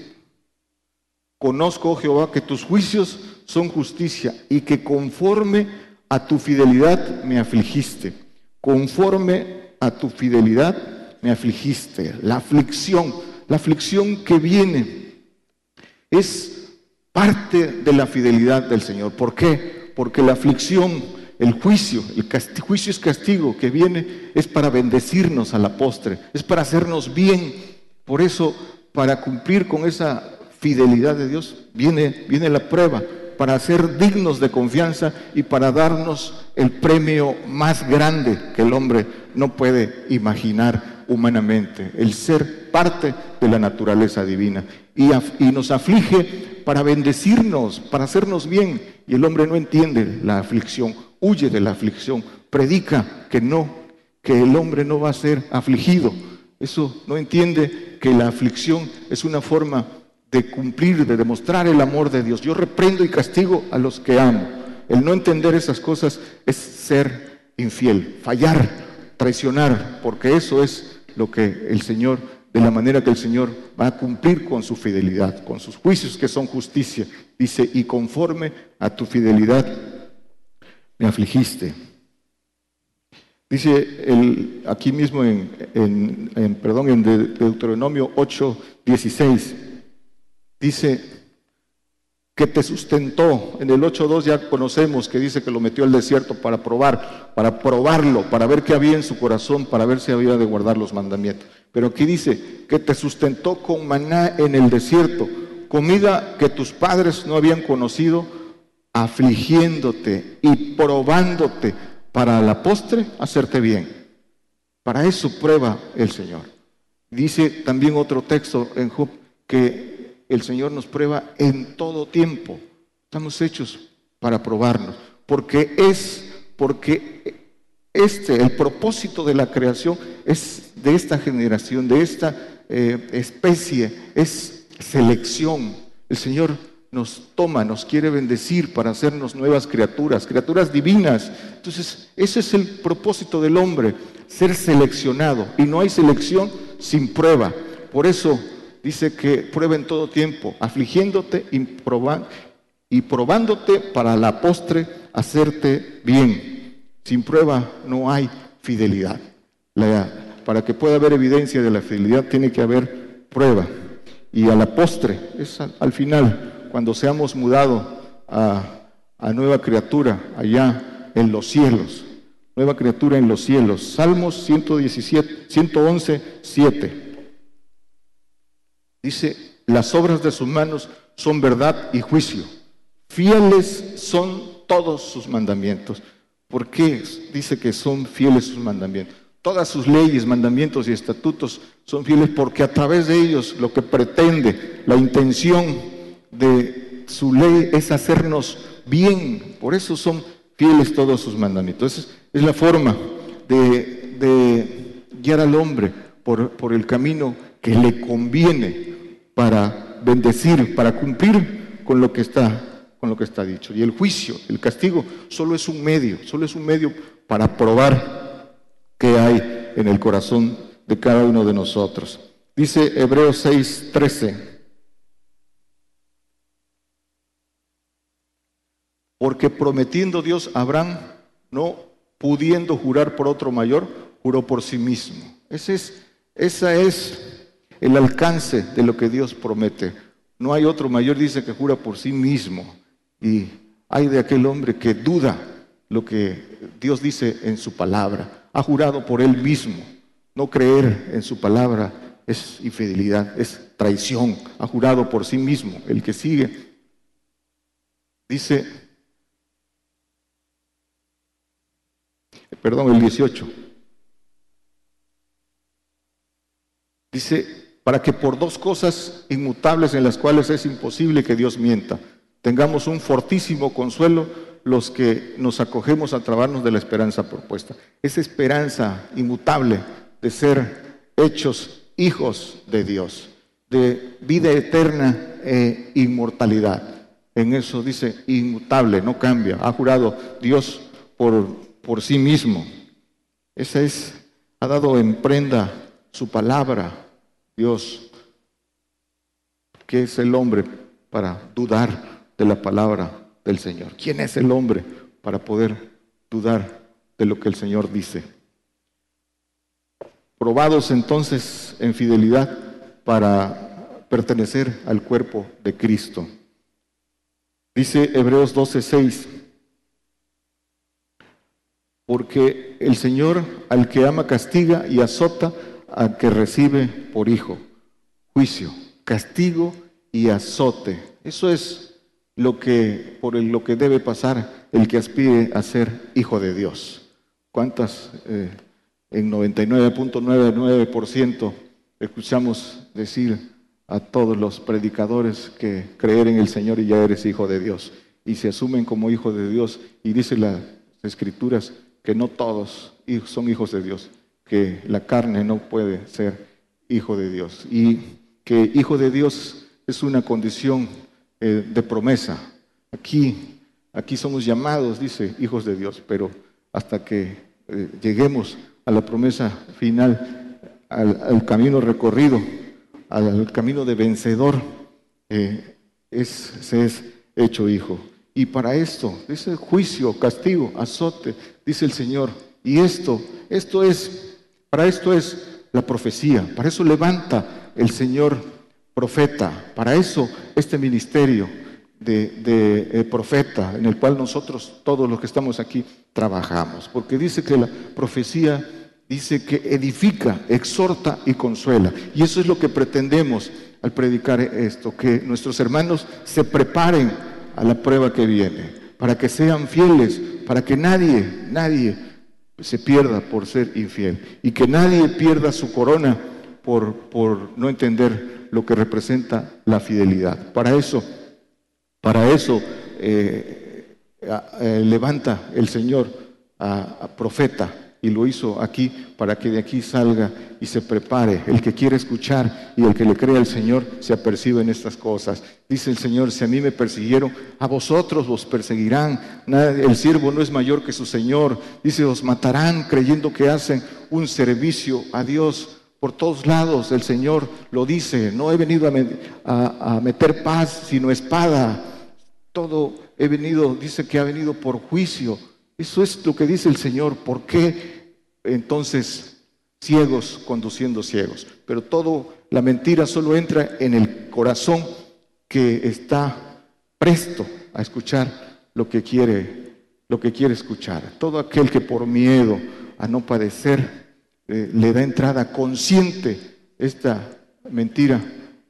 conozco, oh Jehová, que tus juicios son justicia y que conforme a tu fidelidad me afligiste. Conforme a tu fidelidad me afligiste. La aflicción, la aflicción que viene es parte de la fidelidad del Señor. ¿Por qué? Porque la aflicción, el juicio, el juicio es castigo que viene, es para bendecirnos a la postre, es para hacernos bien. Por eso, para cumplir con esa fidelidad de Dios, viene, viene la prueba para ser dignos de confianza y para darnos el premio más grande que el hombre no puede imaginar humanamente, el ser parte de la naturaleza divina. Y, nos aflige para bendecirnos, para hacernos bien. Y el hombre no entiende la aflicción, huye de la aflicción, predica que no, que el hombre no va a ser afligido. Eso no entiende que la aflicción es una forma de cumplir, de demostrar el amor de Dios. Yo reprendo y castigo a los que amo. El no entender esas cosas es ser infiel, fallar, traicionar, porque eso es lo que el Señor, de la manera que el Señor va a cumplir con su fidelidad, con sus juicios que son justicia. Dice, y conforme a tu fidelidad me afligiste. Dice el, aquí mismo en, en, perdón, en Deuteronomio 8, 16, dice, que te sustentó. En el 8.2 ya conocemos que dice que lo metió al desierto para probar, para probarlo, para ver qué había en su corazón, para ver si había de guardar los mandamientos. Pero aquí dice que te sustentó con maná en el desierto, comida que tus padres no habían conocido, afligiéndote y probándote para la postre hacerte bien. Para eso prueba el Señor. Dice también otro texto en Job que el Señor nos prueba en todo tiempo. Estamos hechos para probarnos, porque es porque este el propósito de la creación es de esta generación, de esta eh, especie, es selección. El Señor nos toma, nos quiere bendecir para hacernos nuevas criaturas, criaturas divinas. Entonces, ese es el propósito del hombre, ser seleccionado. Y no hay selección sin prueba. Por eso dice que prueba en todo tiempo, afligiéndote y, y probándote para la postre hacerte bien. Sin prueba no hay fidelidad. para que pueda haber evidencia de la fidelidad tiene que haber prueba. Y a la postre, es al final, cuando seamos mudados a, nueva criatura allá en los cielos. Nueva criatura en los cielos. Salmos 117, 111, 7. Dice, las obras de sus manos son verdad y juicio. Fieles son todos sus mandamientos. ¿Por qué dice que son fieles sus mandamientos? Todas sus leyes, mandamientos y estatutos son fieles porque a través de ellos lo que pretende, la intención de su ley es hacernos bien. Por eso son fieles todos sus mandamientos. Es, es la forma de, guiar al hombre por, por el camino que le conviene para bendecir, para cumplir con lo que está con lo que está dicho. Y el juicio, el castigo, solo es un medio, solo es un medio para probar qué hay en el corazón de cada uno de nosotros. Dice Hebreos 6, 13. Porque prometiendo Dios a Abraham, no pudiendo jurar por otro mayor, juró por sí mismo. Ese es, esa es el alcance de lo que Dios promete. No hay otro mayor, dice, que jura por sí mismo. Y hay de aquel hombre que duda lo que Dios dice en su palabra. Ha jurado por él mismo. No creer en su palabra es infidelidad, es traición. Ha jurado por sí mismo. El que sigue dice perdón, el 18. Dice, para que por dos cosas inmutables en las cuales es imposible que Dios mienta, tengamos un fortísimo consuelo los que nos acogemos a trabarnos de la esperanza propuesta. Esa esperanza inmutable de ser hechos hijos de Dios, de vida eterna e inmortalidad. En eso dice inmutable, no cambia. Ha jurado Dios por por sí mismo. Esa es, ha dado en prenda su palabra, Dios, que es el hombre para dudar de la palabra del Señor. ¿Quién es el hombre para poder dudar de lo que el Señor dice? Probados entonces en fidelidad para pertenecer al cuerpo de Cristo. Dice Hebreos 12:6 porque el Señor al que ama castiga y azota al que recibe por hijo. Juicio, castigo y azote. Eso es lo que por lo que debe pasar el que aspire a ser hijo de Dios. ¿Cuántas eh, en 99.99% escuchamos decir a todos los predicadores que creer en el Señor y ya eres hijo de Dios? Y se asumen como hijo de Dios y dice las escrituras que no todos son hijos de Dios, que la carne no puede ser hijo de Dios y que hijo de Dios es una condición eh, de promesa. Aquí, aquí somos llamados, dice, hijos de Dios, pero hasta que eh, lleguemos a la promesa final, al, camino recorrido, al, camino de vencedor, eh, se es hecho hijo. Y para esto, dice juicio, castigo, azote, dice el Señor. Y esto, esto es, para esto es la profecía, para eso levanta el Señor profeta, para eso este ministerio de, eh, profeta en el cual nosotros, todos los que estamos aquí, trabajamos. Porque dice que la profecía dice que edifica, exhorta y consuela. Y eso es lo que pretendemos al predicar esto, que nuestros hermanos se preparen a la prueba que viene, para que sean fieles, para que nadie, nadie se pierda por ser infiel y que nadie pierda su corona por, por no entender lo que representa la fidelidad. Para eso, para eso eh, eh, levanta el Señor a profeta y lo hizo aquí para que de aquí salga y se prepare. El que quiere escuchar y el que le crea al Señor se apercibe en estas cosas. Dice el Señor, si a mí me persiguieron, a vosotros os perseguirán. El siervo no es mayor que su Señor. Dice, os matarán creyendo que hacen un servicio a Dios. Por todos lados el Señor lo dice, no he venido a, a meter paz, sino espada. Todo he venido, dice que ha venido por juicio eso es lo que dice el Señor. ¿Por qué entonces ciegos conduciendo ciegos? Pero todo, la mentira solo entra en el corazón que está presto a escuchar lo que quiere, lo que quiere escuchar. Todo aquel que por miedo a no padecer eh, le da entrada consciente esta mentira,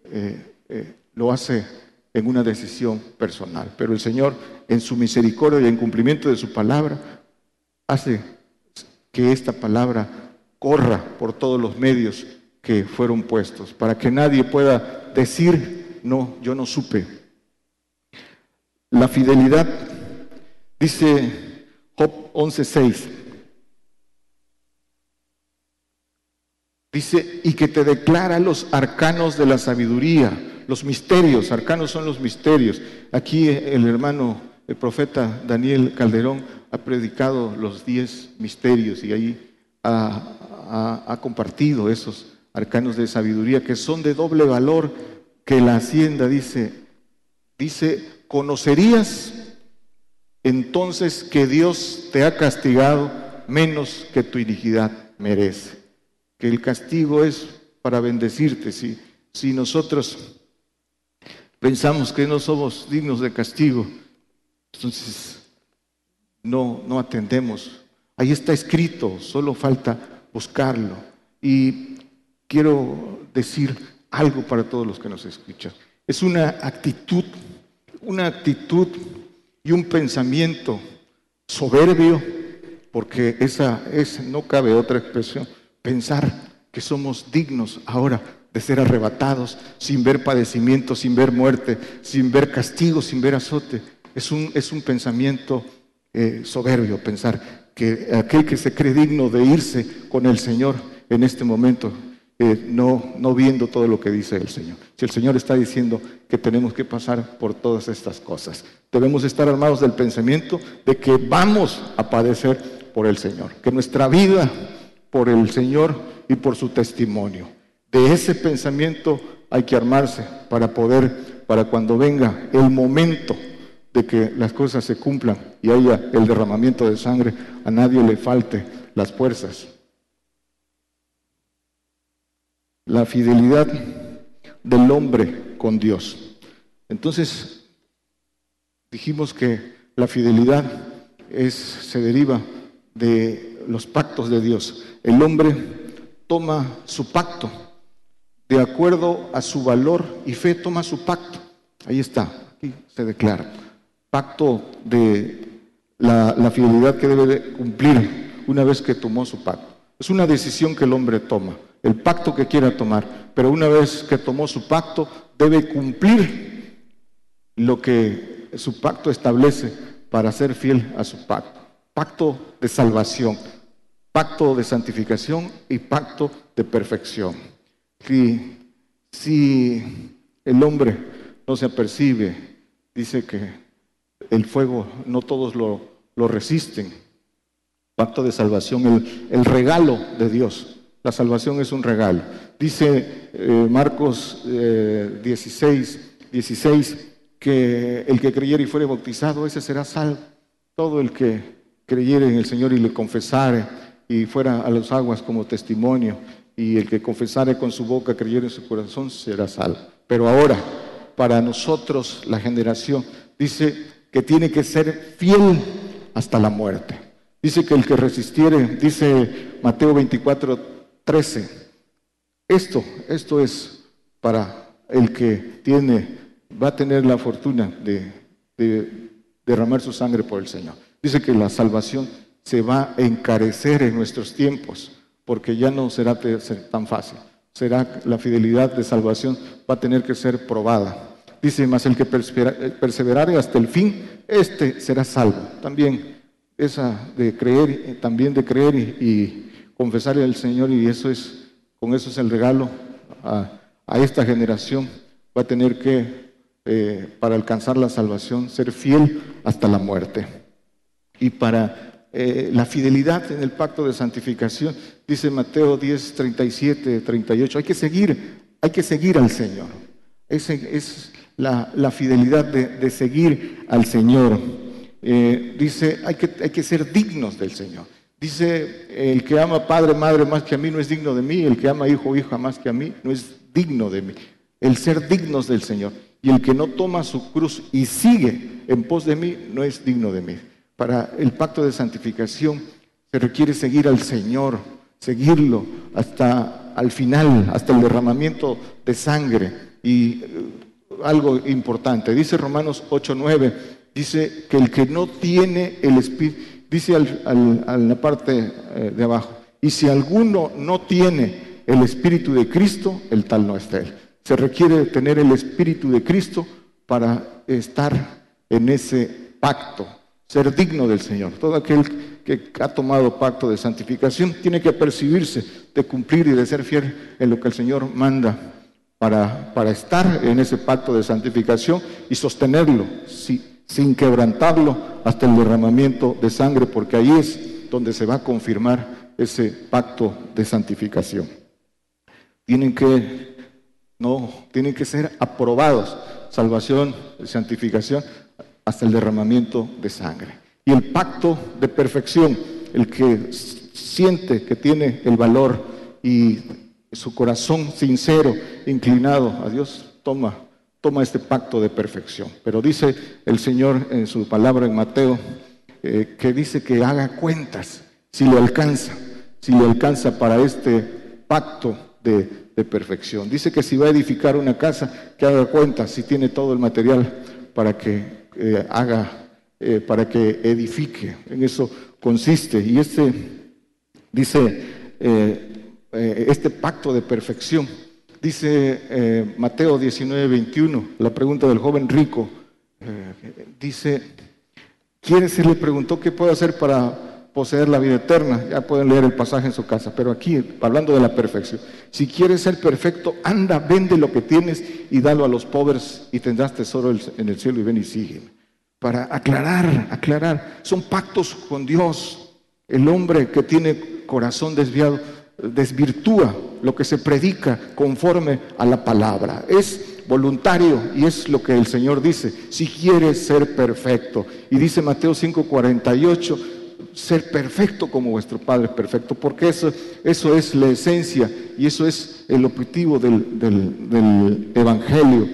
eh, eh, lo hace en una decisión personal. Pero el Señor, en su misericordia y en cumplimiento de su palabra, hace que esta palabra corra por todos los medios que fueron puestos, para que nadie pueda decir, no, yo no supe. La fidelidad, dice Job 11.6, dice, y que te declara los arcanos de la sabiduría los misterios, arcanos son los misterios. Aquí el hermano, el profeta Daniel Calderón ha predicado los diez misterios y ahí ha, compartido esos arcanos de sabiduría que son de doble valor que la hacienda dice, dice, conocerías entonces que Dios te ha castigado menos que tu iniquidad merece. Que el castigo es para bendecirte. Si, si nosotros pensamos que no somos dignos de castigo, entonces no, no atendemos. Ahí está escrito, solo falta buscarlo. Y quiero decir algo para todos los que nos escuchan. Es una actitud, una actitud y un pensamiento soberbio, porque esa es, no cabe otra expresión, pensar que somos dignos ahora de ser arrebatados sin ver padecimiento, sin ver muerte, sin ver castigo, sin ver azote. Es un, es un pensamiento eh, soberbio pensar que aquel que se cree digno de irse con el Señor en este momento, eh, no, no viendo todo lo que dice el Señor. Si el Señor está diciendo que tenemos que pasar por todas estas cosas, debemos estar armados del pensamiento de que vamos a padecer por el Señor, que nuestra vida por el Señor y por su testimonio de ese pensamiento hay que armarse para poder, para cuando venga el momento de que las cosas se cumplan y haya el derramamiento de sangre, a nadie le falte las fuerzas. La fidelidad del hombre con Dios. Entonces, dijimos que la fidelidad es, se deriva de los pactos de Dios. El hombre toma su pacto de acuerdo a su valor y fe, toma su pacto. Ahí está, aquí se declara. Pacto de la, fidelidad que debe cumplir una vez que tomó su pacto. Es una decisión que el hombre toma, el pacto que quiera tomar, pero una vez que tomó su pacto, debe cumplir lo que su pacto establece para ser fiel a su pacto. Pacto de salvación, pacto de santificación y pacto de perfección. Si, si el hombre no se apercibe, dice que el fuego no todos lo, lo resisten. Pacto de salvación, el, el, regalo de Dios. La salvación es un regalo. Dice eh, Marcos 16, eh, 16 que el que creyere y fuere bautizado, ese será salvo. Todo el que creyere en el Señor y le confesare y fuera a las aguas como testimonio y el que confesare con su boca, creyere en su corazón, será salvo. Pero ahora, para nosotros, la generación, dice que tiene que ser fiel hasta la muerte. Dice que el que resistiere, dice Mateo 24, 13, esto, esto es para el que tiene, va a tener la fortuna de, de derramar su sangre por el Señor. Dice que la salvación se va a encarecer en nuestros tiempos, porque ya no será tan fácil. Será la fidelidad de salvación va a tener que ser probada. Dice, más el que perseverare hasta el fin, este será salvo. También esa de creer, también de creer y, confesarle al Señor, y eso es, con eso es el regalo a, esta generación. Va a tener que, eh, para alcanzar la salvación, ser fiel hasta la muerte. Y para eh, la fidelidad en el pacto de santificación, dice Mateo 10, 37, 38, hay que seguir, hay que seguir al Señor. Esa es la, fidelidad de, seguir al Señor. Eh, dice, hay que, hay que ser dignos del Señor. Dice, el que ama padre, madre más que a mí no es digno de mí, el que ama hijo, hija más que a mí no es digno de mí. El ser dignos del Señor. Y el que no toma su cruz y sigue en pos de mí no es digno de mí. Para el pacto de santificación se requiere seguir al Señor, seguirlo hasta al final, hasta el derramamiento de sangre. Y eh, algo importante, dice Romanos 8:9, dice que el que no tiene el Espíritu, dice al, la parte eh, de abajo, y si alguno no tiene el Espíritu de Cristo, el tal no es él. Se requiere tener el Espíritu de Cristo para estar en ese pacto, ser digno del Señor. Todo aquel que ha tomado pacto de santificación tiene que percibirse de cumplir y de ser fiel en lo que el Señor manda para, para estar en ese pacto de santificación y sostenerlo sin quebrantarlo hasta el derramamiento de sangre, porque ahí es donde se va a confirmar ese pacto de santificación. Tienen que, no, tienen que ser aprobados, salvación, santificación, hasta el derramamiento de sangre. Y el pacto de perfección, el que siente que tiene el valor y su corazón sincero, inclinado a Dios, toma, toma este pacto de perfección. Pero dice el Señor en su palabra en Mateo, eh, que dice que haga cuentas si le alcanza, si le alcanza para este pacto de, perfección. Dice que si va a edificar una casa, que haga cuentas si tiene todo el material para que eh, haga, eh, para que edifique. En eso consiste. Y este, dice, eh, este pacto de perfección, dice Mateo 19, 21, la pregunta del joven rico, dice, ¿quiere se le preguntó qué puedo hacer para poseer la vida eterna. Ya pueden leer el pasaje en su casa, pero aquí, hablando de la perfección, si quieres ser perfecto, anda, vende lo que tienes y dalo a los pobres y tendrás tesoro en el cielo y ven y sígueme. Para aclarar, aclarar, son pactos con Dios. El hombre que tiene corazón desviado desvirtúa lo que se predica conforme a la palabra. Es voluntario y es lo que el Señor dice, si quieres ser perfecto. Y dice Mateo 5:48, ser perfecto como vuestro Padre es perfecto, porque eso, eso es la esencia y eso es el objetivo del, del, Evangelio.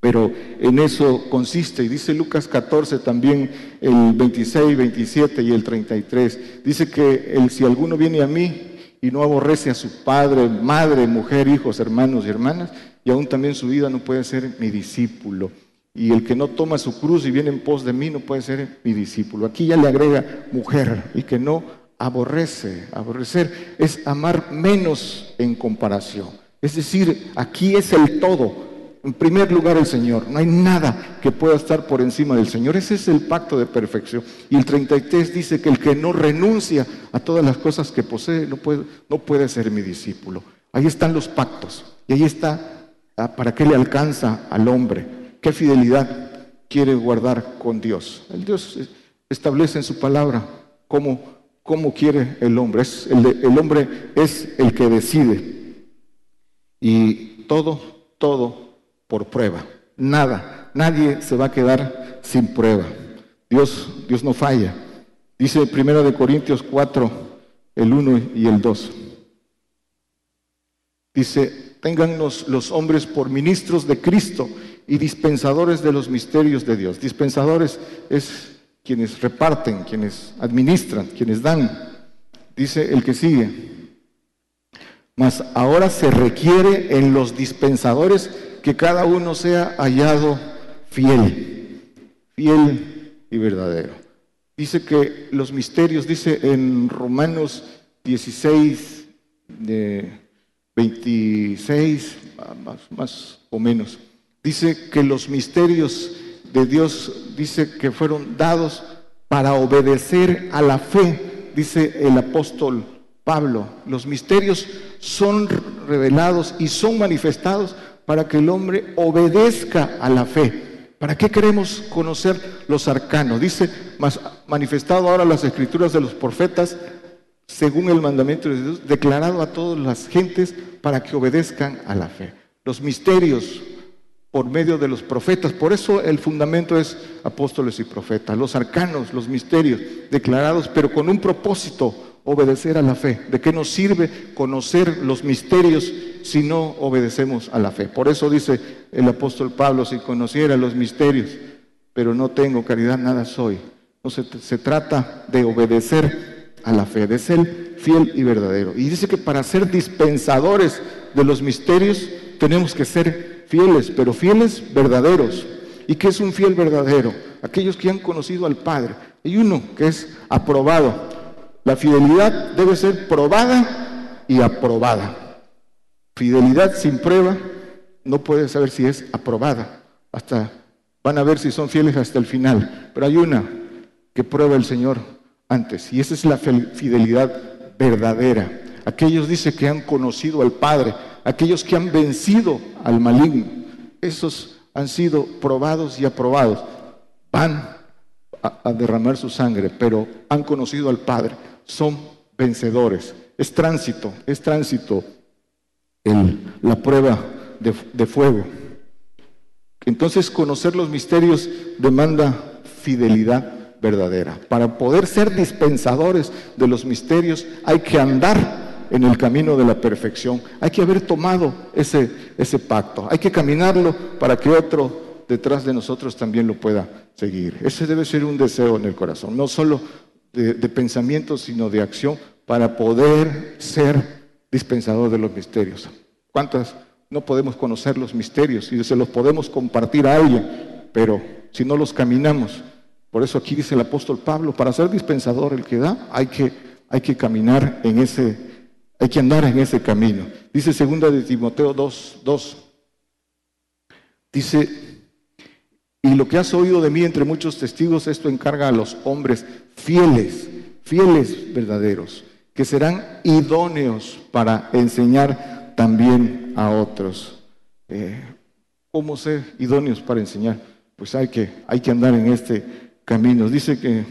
Pero en eso consiste, y dice Lucas 14 también, el 26, 27 y el 33, dice que el, si alguno viene a mí y no aborrece a su padre, madre, mujer, hijos, hermanos y hermanas, y aún también su vida no puede ser mi discípulo. Y el que no toma su cruz y viene en pos de mí no puede ser mi discípulo. Aquí ya le agrega mujer y que no aborrece. Aborrecer es amar menos en comparación. Es decir, aquí es el todo. En primer lugar el Señor. No hay nada que pueda estar por encima del Señor. Ese es el pacto de perfección. Y el 33 dice que el que no renuncia a todas las cosas que posee no puede, no puede ser mi discípulo. Ahí están los pactos. Y ahí está ah, para qué le alcanza al hombre qué fidelidad quiere guardar con Dios. El Dios establece en su palabra cómo, cómo quiere el hombre. Es el, hombre es el que decide. Y todo, todo por prueba. Nada, nadie se va a quedar sin prueba. Dios, Dios no falla. Dice primero de Corintios 4, el 1 y el 2. Dice, téngannos los hombres por ministros de Cristo y dispensadores de los misterios de Dios. Dispensadores es quienes reparten, quienes administran, quienes dan. Dice el que sigue. Mas ahora se requiere en los dispensadores que cada uno sea hallado fiel, fiel y verdadero. dice que los misterios, dice en Romanos 16, de 26, más, más o menos, dice que los misterios de Dios, dice que fueron dados para obedecer a la fe, dice el apóstol Pablo. Los misterios son revelados y son manifestados para que el hombre obedezca a la fe. ¿Para qué queremos conocer los arcanos? Dice, manifestado ahora las escrituras de los profetas, según el mandamiento de Dios, declarado a todas las gentes para que obedezcan a la fe. Los misterios por medio de los profetas, por eso el fundamento es apóstoles y profetas, los arcanos, los misterios declarados, pero con un propósito, obedecer a la fe. ¿De qué nos sirve conocer los misterios si no obedecemos a la fe? Por eso dice el apóstol Pablo, si conociera los misterios, pero no tengo caridad, nada soy. No se, se trata de obedecer a la fe, de ser fiel y verdadero. Y dice que para ser dispensadores de los misterios tenemos que ser fieles, pero fieles verdaderos. ¿Y qué es un fiel verdadero? Aquellos que han conocido al Padre. Hay uno que es aprobado. La fidelidad debe ser probada y aprobada. Fidelidad sin prueba no puede saber si es aprobada. Hasta van a ver si son fieles hasta el final. Pero hay una que prueba el Señor antes. Y esa es la fidelidad verdadera. Aquellos dice que han conocido al Padre, aquellos que han vencido al maligno. Esos han sido probados y aprobados. Van a, derramar su sangre, pero han conocido al Padre, son vencedores. Es tránsito, es tránsito la prueba de, de fuego. Entonces conocer los misterios demanda fidelidad verdadera. Para poder ser dispensadores de los misterios hay que andar en el camino de la perfección. Hay que haber tomado ese, ese pacto. Hay que caminarlo para que otro detrás de nosotros también lo pueda seguir. Ese debe ser un deseo en el corazón, no solo de, pensamiento, sino de acción para poder ser dispensador de los misterios. ¿Cuántas no podemos conocer los misterios y se los podemos compartir a alguien? Pero si no los caminamos, por eso aquí dice el apóstol Pablo, para ser dispensador el que da, hay que, hay que caminar en ese, hay que andar en ese camino. Dice segunda de Timoteo 2, 2. Dice, y lo que has oído de mí entre muchos testigos, esto encarga a los hombres fieles, fieles verdaderos, que serán idóneos para enseñar también a otros. Eh, ¿Cómo ser idóneos para enseñar? Pues hay que, hay que andar en este camino. Dice que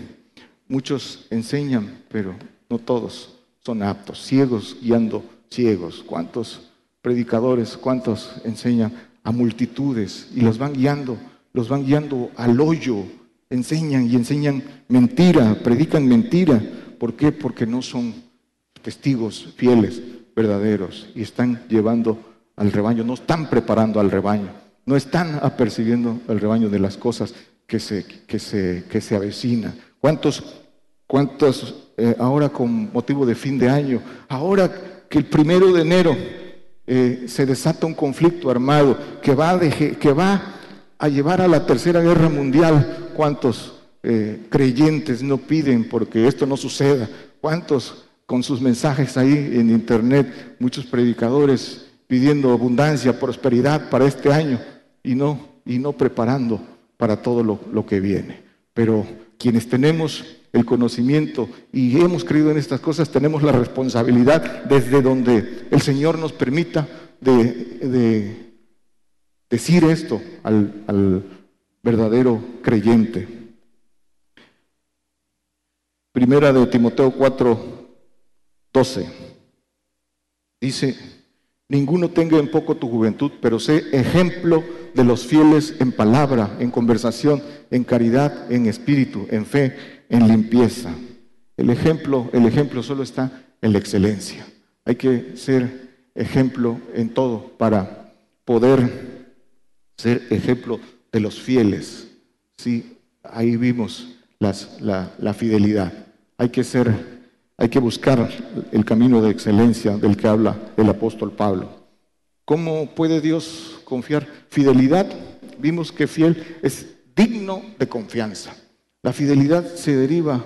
muchos enseñan, pero no todos son aptos, ciegos guiando ciegos. ¿Cuántos predicadores, cuántos enseñan a multitudes y los van guiando? los van guiando al hoyo, enseñan y enseñan mentira, predican mentira. ¿Por qué? Porque no son testigos fieles, verdaderos, y están llevando al rebaño, no están preparando al rebaño, no están apercibiendo al rebaño de las cosas que se, que se, que se avecina. ¿Cuántos, cuántos eh, ahora con motivo de fin de año, ahora que el primero de enero eh, se desata un conflicto armado que va, que va a llevar a la tercera guerra mundial. ¿Cuántos eh, creyentes no piden porque esto no suceda? ¿Cuántos con sus mensajes ahí en internet, muchos predicadores pidiendo abundancia, prosperidad para este año y no, y no preparando para todo lo, lo que viene? Pero quienes tenemos el conocimiento y hemos creído en estas cosas, tenemos la responsabilidad desde donde el Señor nos permita de decir esto al, verdadero creyente. Primera de Timoteo 4, 12. Dice, ninguno tenga en poco tu juventud, pero sé ejemplo de los fieles en palabra, en conversación, en caridad, en espíritu, en fe, en limpieza. El ejemplo, el ejemplo solo está en la excelencia. Hay que ser ejemplo en todo para poder ser ejemplo de los fieles. Sí, ahí vimos la, fidelidad. Hay que ser, hay que buscar el camino de excelencia del que habla el apóstol Pablo. ¿Cómo puede Dios confiar? Fidelidad, vimos que fiel es digno de confianza. La fidelidad se deriva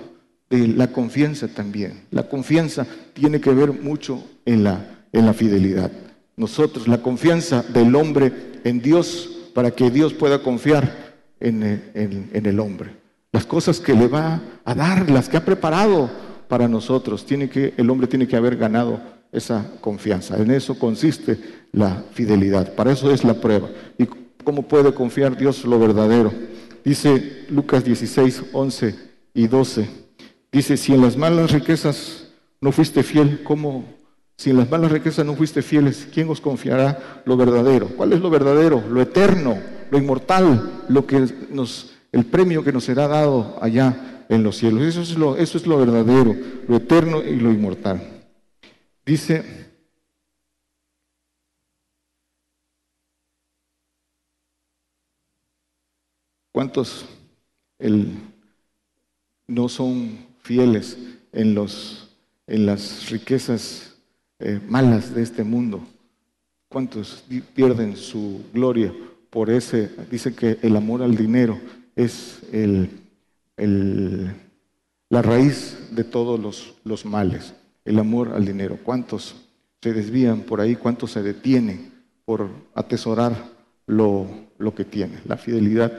de la confianza también. La confianza tiene que ver mucho en la, en la fidelidad. Nosotros, la confianza del hombre en Dios para que Dios pueda confiar en, en- en el hombre. Las cosas que le va a dar, las que ha preparado para nosotros, tiene que, el hombre tiene que haber ganado esa confianza. En eso consiste la fidelidad. Para eso es la prueba. ¿Y cómo puede confiar Dios lo verdadero? Dice Lucas 16, 11 y 12. Dice, si en las malas riquezas no fuiste fiel, ¿cómo? Si en las malas riquezas no fuiste fieles, ¿quién os confiará lo verdadero? ¿Cuál es lo verdadero? Lo eterno, lo inmortal, lo que nos, el premio que nos será dado allá en los cielos. Eso es lo, eso es lo verdadero, lo eterno y lo inmortal. Dice, ¿cuántos no son fieles en, las riquezas eh, malas de este mundo? ¿Cuántos pierden su gloria por ese? Dice que el amor al dinero es la raíz de todos los, los males, el amor al dinero. ¿Cuántos se desvían por ahí? ¿Cuántos se detienen por atesorar lo, lo que tienen? La fidelidad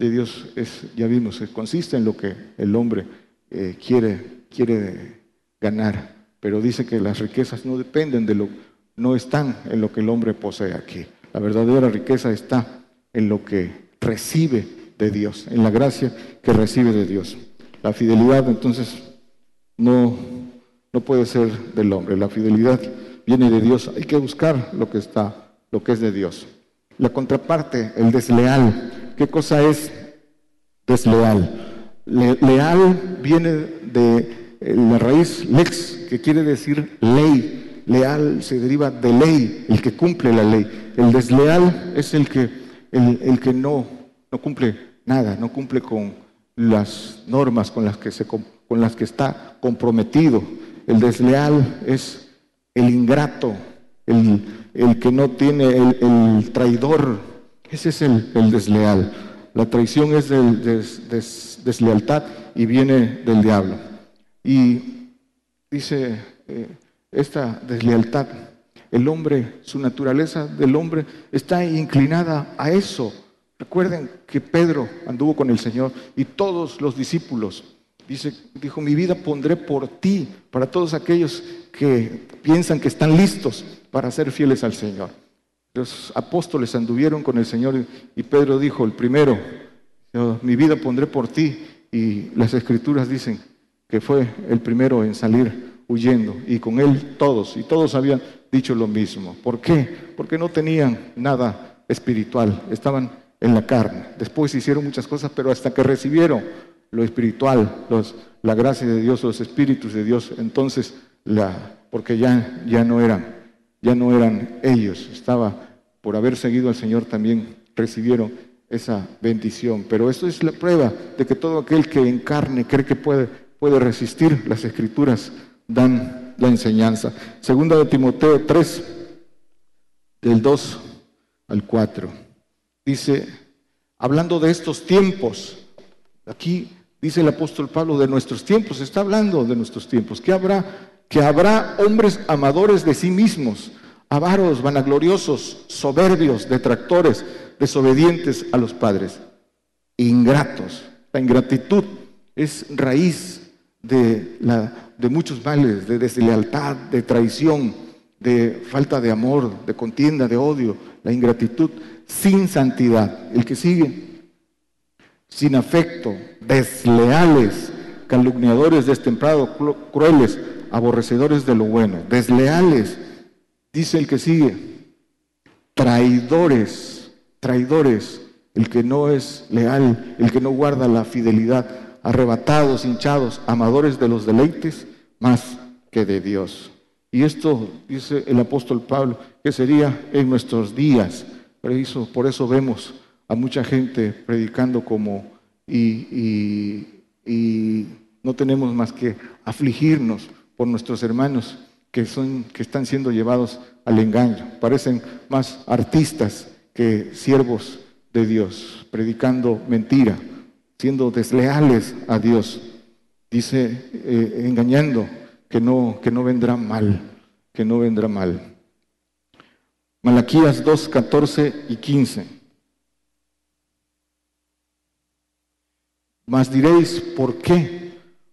de Dios es, ya vimos, eh, consiste en lo que el hombre eh, quiere, quiere ganar, pero dice que las riquezas no dependen de lo, no están en lo que el hombre posee aquí. La verdadera riqueza está en lo que recibe de Dios, en la gracia que recibe de Dios. La fidelidad entonces no, no puede ser del hombre, la fidelidad viene de Dios. Hay que buscar lo que está, lo que es de Dios. La contraparte, el desleal. ¿Qué cosa es desleal? Le- leal viene de eh, la raíz lex, que quiere decir ley. Leal se deriva de ley, el que cumple la ley. El desleal es el que, el, que no, no cumple nada, no cumple con las normas con las que, se, con las que está comprometido. El desleal es el ingrato, el, el que no tiene, el traidor. Ese es el, desleal. La traición es del des- des- deslealtad y viene del diablo. Y dice eh, esta deslealtad, el hombre, su naturaleza del hombre está inclinada a eso. Recuerden que Pedro anduvo con el Señor y todos los discípulos. Dice, dijo, mi vida pondré por ti, para todos aquellos que piensan que están listos para ser fieles al Señor. Los apóstoles anduvieron con el Señor y Pedro dijo, el primero, mi vida pondré por ti. Y las escrituras dicen que fue el primero en salir huyendo y con él todos, y todos habían dicho lo mismo. ¿Por qué? Porque no tenían nada espiritual, estaban en la carne. Después hicieron muchas cosas, pero hasta que recibieron lo espiritual, los- la gracia de Dios, los espíritus de Dios, entonces la, porque ya, ya no eran, ya no eran ellos, estaba por haber seguido al Señor también recibieron esa bendición. Pero esto es la prueba de que todo aquel que en carne cree que puede, puede resistir, las escrituras dan la enseñanza. Segunda de Timoteo 3, del 2 al 4. Dice, hablando de estos tiempos, aquí dice el apóstol Pablo de nuestros tiempos, está hablando de nuestros tiempos, que habrá que habrá hombres amadores de sí mismos, avaros, vanagloriosos, soberbios, detractores, desobedientes a los padres, ingratos. La ingratitud es raíz de, de muchos males, de deslealtad, de traición, de falta de amor, de contienda, de odio, la ingratitud sin santidad. El que sigue, sin afecto, desleales, calumniadores, destemplados, cru- crueles, aborrecedores de lo bueno, desleales, dice el que sigue, traidores, traidores, el que no es leal, el que no guarda la fidelidad, arrebatados, hinchados, amadores de los deleites más que de Dios. Y esto, dice el apóstol Pablo, que sería en nuestros días. Por eso, vemos a mucha gente predicando como y, y- y no tenemos más que afligirnos por nuestros hermanos que, son, que están siendo llevados al engaño. Parecen más artistas que siervos de Dios, predicando mentira, siendo desleales a Dios. Dice, eh, engañando, que no, que no vendrá mal, que no vendrá mal. Malaquías 2, 14 y 15. Mas diréis, ¿por qué?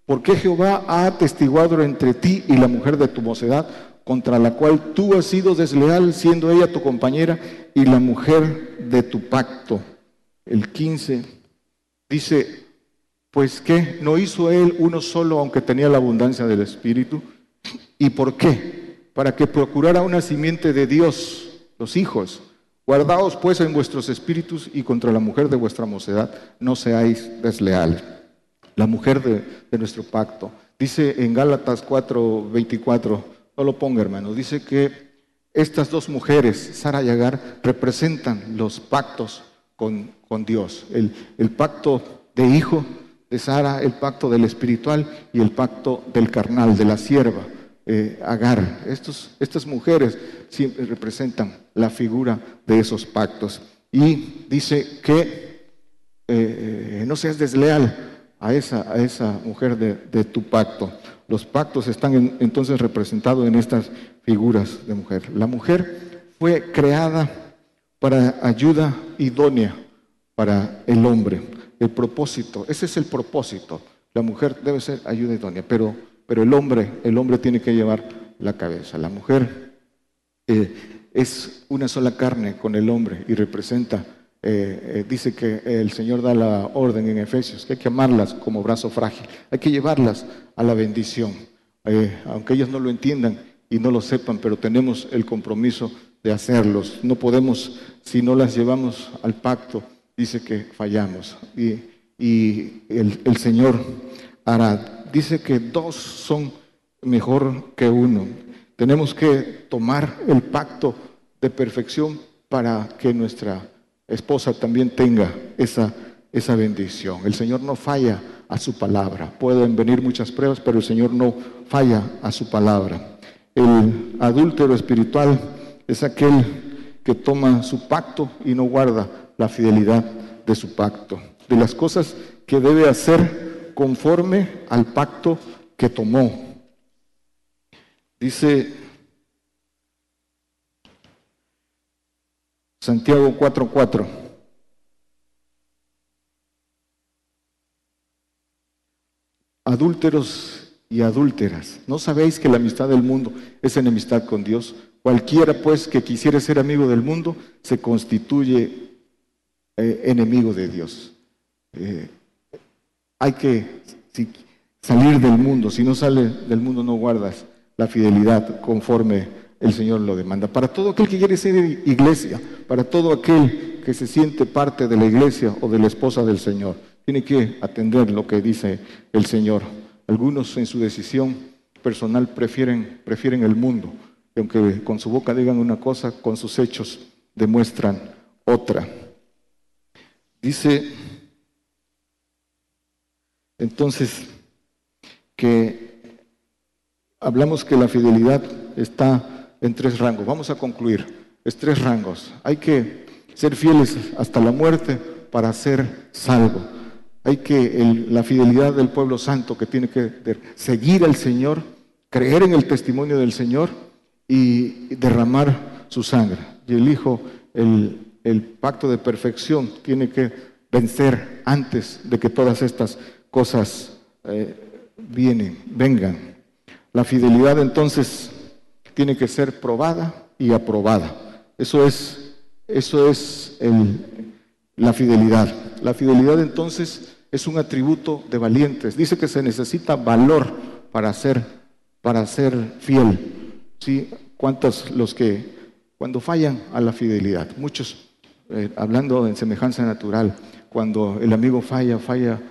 ¿Por qué Jehová ha atestiguado entre ti y la mujer de tu mocedad, contra la cual tú has sido desleal, siendo ella tu compañera y la mujer de tu pacto? El 15 dice, pues qué, no hizo él uno solo, aunque tenía la abundancia del Espíritu. ¿Y por qué? Para que procurara una simiente de Dios los hijos. Guardaos pues en vuestros espíritus y contra la mujer de vuestra mocedad no seáis desleales. La mujer de, nuestro pacto. Dice en Gálatas 4, 24, no lo ponga hermano, dice que estas dos mujeres, Sara y Agar, representan los pactos con, con Dios. El, el pacto de hijo de Sara, el pacto del espiritual y el pacto del carnal, de la sierva. Eh, Agar. Estas mujeres siempre representan la figura de esos pactos. Y dice que eh, no seas desleal a esa, a esa mujer de, tu pacto. Los pactos están entonces representados en estas figuras de mujer. La mujer fue creada para ayuda idónea para el hombre. El propósito, ese es el propósito. La mujer debe ser ayuda idónea, pero pero el hombre, el hombre tiene que llevar la cabeza. La mujer eh, es una sola carne con el hombre y representa, eh, eh, dice que el Señor da la orden en Efesios, que hay que amarlas como brazo frágil, hay que llevarlas a la bendición, aunque ellas no lo entiendan y no lo sepan, pero tenemos el compromiso de hacerlos. No podemos, si no las llevamos al pacto, dice que fallamos. Y, el, el Señor hará dice que dos son mejor que uno. Tenemos que tomar el pacto de perfección para que nuestra esposa también tenga esa, esa bendición. El Señor no falla a su palabra. Pueden venir muchas pruebas, pero el Señor no falla a su palabra. El adúltero espiritual es aquel que toma su pacto y no guarda la fidelidad de su pacto. De las cosas que debe hacer conforme al pacto que tomó. Dice Santiago 4:4. Adúlteros y adúlteras, ¿no sabéis que la amistad del mundo es enemistad con Dios? Cualquiera pues que quisiera ser amigo del mundo se constituye eh, enemigo de Dios. Eh, hay que salir del mundo. Si no sales del mundo no guardas la fidelidad conforme el Señor lo demanda. Para todo aquel que quiere ser iglesia, para todo aquel que se siente parte de la iglesia o de la esposa del Señor, tiene que atender lo que dice el Señor. Algunos en su decisión personal prefieren, prefieren el mundo, aunque con su boca digan una cosa, con sus hechos demuestran otra. Dice entonces, que hablamos que la fidelidad está en tres rangos. Vamos a concluir. Es tres rangos. Hay que ser fieles hasta la muerte para ser salvo. Hay que la fidelidad del pueblo santo que tiene que seguir al Señor, creer en el testimonio del Señor y derramar su sangre. Y el Hijo, el, pacto de perfección, tiene que vencer antes de que todas estas cosas eh, vienen, vengan. La fidelidad entonces tiene que ser probada y aprobada. Eso es, eso es la fidelidad. La fidelidad entonces es un atributo de valientes. Dice que se necesita valor para ser, para ser fiel. ¿Sí? ¿Cuántos los que cuando fallan a la fidelidad? Muchos, eh, hablando en semejanza natural, cuando el amigo falla, falla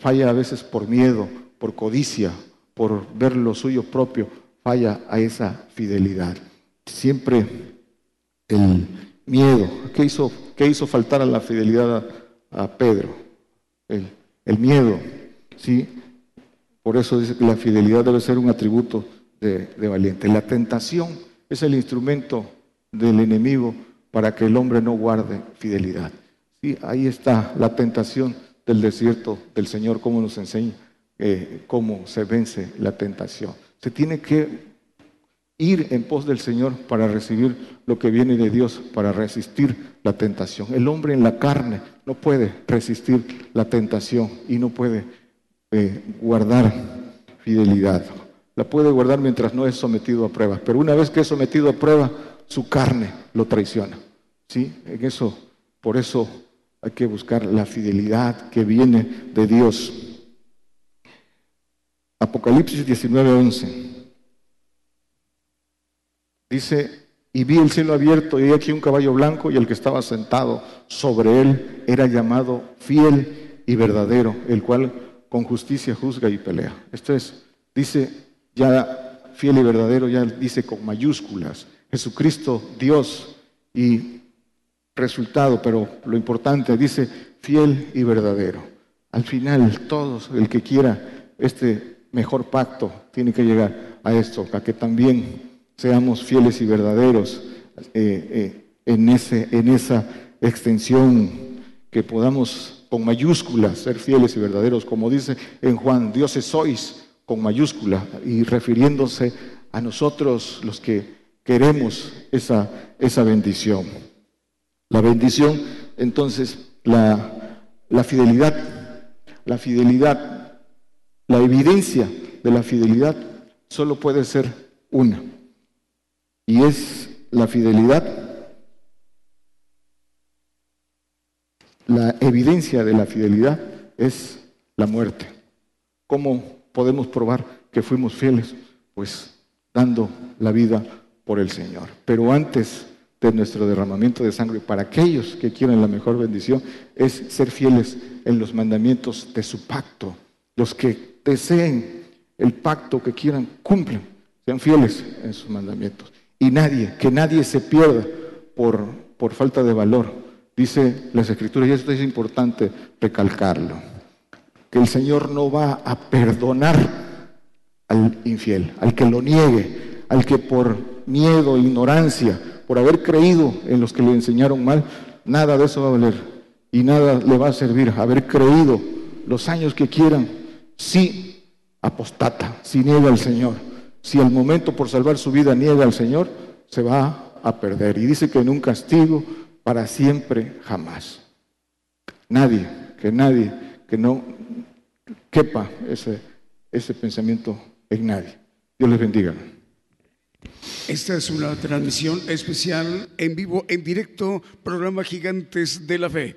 falla a veces por miedo, por codicia, por ver lo suyo propio, falla a esa fidelidad. Siempre el miedo, ¿qué hizo, qué hizo faltar a la fidelidad a, Pedro? El, miedo, ¿sí? Por eso dice que la fidelidad debe ser un atributo de, valiente. La tentación es el instrumento del enemigo para que el hombre no guarde fidelidad. Sí, ahí está la tentación del desierto del Señor, cómo nos enseña eh, cómo se vence la tentación. Se tiene que ir en pos del Señor para recibir lo que viene de Dios, para resistir la tentación. El hombre en la carne no puede resistir la tentación y no puede eh, guardar fidelidad. La puede guardar mientras no es sometido a prueba, pero una vez que es sometido a prueba, su carne lo traiciona. ¿Sí? En eso, por eso hay que buscar la fidelidad que viene de Dios. Apocalipsis 19:11. Dice, y vi el cielo abierto y aquí un caballo blanco y el que estaba sentado sobre él era llamado fiel y verdadero, el cual con justicia juzga y pelea. Esto es, dice ya fiel y verdadero, ya dice con mayúsculas, Jesucristo Dios y resultado, pero lo importante, dice fiel y verdadero. Al final, todos, el que quiera este mejor pacto, tiene que llegar a esto, a que también seamos fieles y verdaderos eh, eh, en, ese, en esa extensión, que podamos con mayúsculas ser fieles y verdaderos, como dice en Juan, dioses sois con mayúscula y refiriéndose a nosotros los que queremos esa, esa bendición. La bendición, entonces, la, la fidelidad, la fidelidad, la evidencia de la fidelidad solo puede ser una y es la fidelidad. La evidencia de la fidelidad es la muerte. ¿Cómo podemos probar que fuimos fieles? Pues dando la vida por el Señor. Pero antes de nuestro derramamiento de sangre, para aquellos que quieren la mejor bendición, es ser fieles en los mandamientos de su pacto. Los que deseen el pacto que quieran, cumplen, sean fieles en sus mandamientos y nadie, que nadie se pierda por, por falta de valor. Dice las escrituras, y esto es importante recalcarlo, que el Señor no va a perdonar al infiel, al que lo niegue, al que por miedo, ignorancia, por haber creído en los que le enseñaron mal, nada de eso va a valer y nada le va a servir. Haber creído los años que quieran, si apostata, si niega al Señor si al momento por salvar su vida niega al Señor, se va a perder. Y dice que en un castigo para siempre jamás. Nadie, que nadie, que no quepa ese, ese pensamiento en nadie. Dios les bendiga. Esta es una transmisión especial en vivo, en directo, programa Gigantes de la Fe.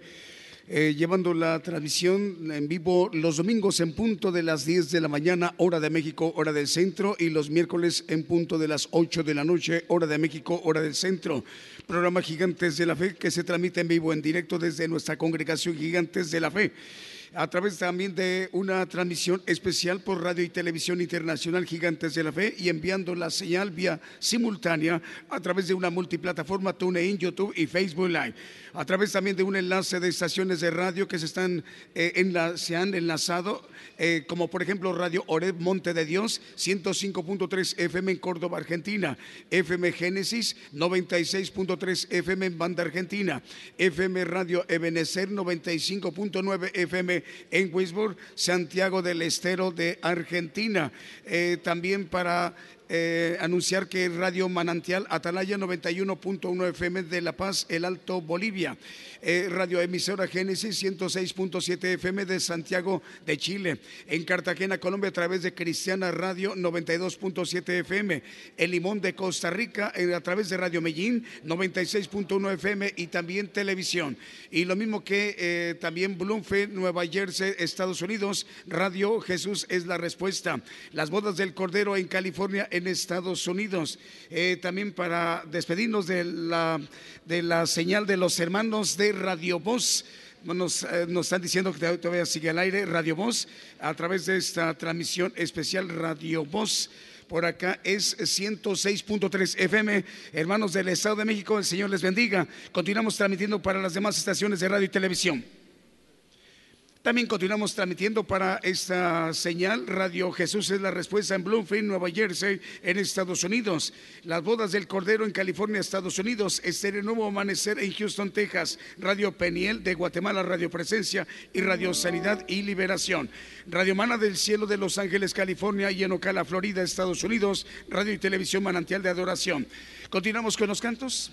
Eh, llevando la transmisión en vivo los domingos en punto de las 10 de la mañana, hora de México, hora del centro, y los miércoles en punto de las 8 de la noche, hora de México, hora del centro. Programa Gigantes de la Fe que se transmite en vivo, en directo desde nuestra congregación Gigantes de la Fe a través también de una transmisión especial por Radio y Televisión Internacional Gigantes de la Fe y enviando la señal vía simultánea a través de una multiplataforma TuneIn, YouTube y Facebook Live. A través también de un enlace de estaciones de radio que se, están, eh, se han enlazado, eh, como por ejemplo Radio Oreb Monte de Dios, 105.3 FM en Córdoba, Argentina, FM Génesis, 96.3 FM en Banda Argentina, FM Radio Ebenecer, 95.9 FM en Wisburg, Santiago del Estero de Argentina. Eh, también para eh, anunciar que Radio Manantial Atalaya 91.1 FM de La Paz, El Alto Bolivia. Eh, Radio Emisora Génesis 106.7 FM de Santiago de Chile. En Cartagena, Colombia, a través de Cristiana Radio 92.7 FM. En Limón de Costa Rica, eh, a través de Radio Medellín 96.1 FM y también televisión. Y lo mismo que también Bloomfield, Nueva Jersey, Estados Unidos. Radio Jesús es la respuesta. Las bodas del Cordero en California en Estados Unidos. Eh, también para despedirnos de la, de la señal de los hermanos de Radio Voz. Nos, eh, nos, están diciendo que todavía sigue al aire Radio Voz a través de esta transmisión especial Radio Voz. Por acá es 106.3 FM. Hermanos del Estado de México, el Señor les bendiga. Continuamos transmitiendo para las demás estaciones de radio y televisión. También continuamos transmitiendo para esta señal Radio Jesús es la respuesta en Bloomfield, Nueva Jersey, en Estados Unidos. Las bodas del Cordero en California, Estados Unidos. Estéreo Nuevo Amanecer en Houston, Texas. Radio Peniel de Guatemala, Radio Presencia y Radio Sanidad y Liberación. Radio Mana del Cielo de Los Ángeles, California y en Ocala, Florida, Estados Unidos. Radio y Televisión Manantial de Adoración. Continuamos con los cantos.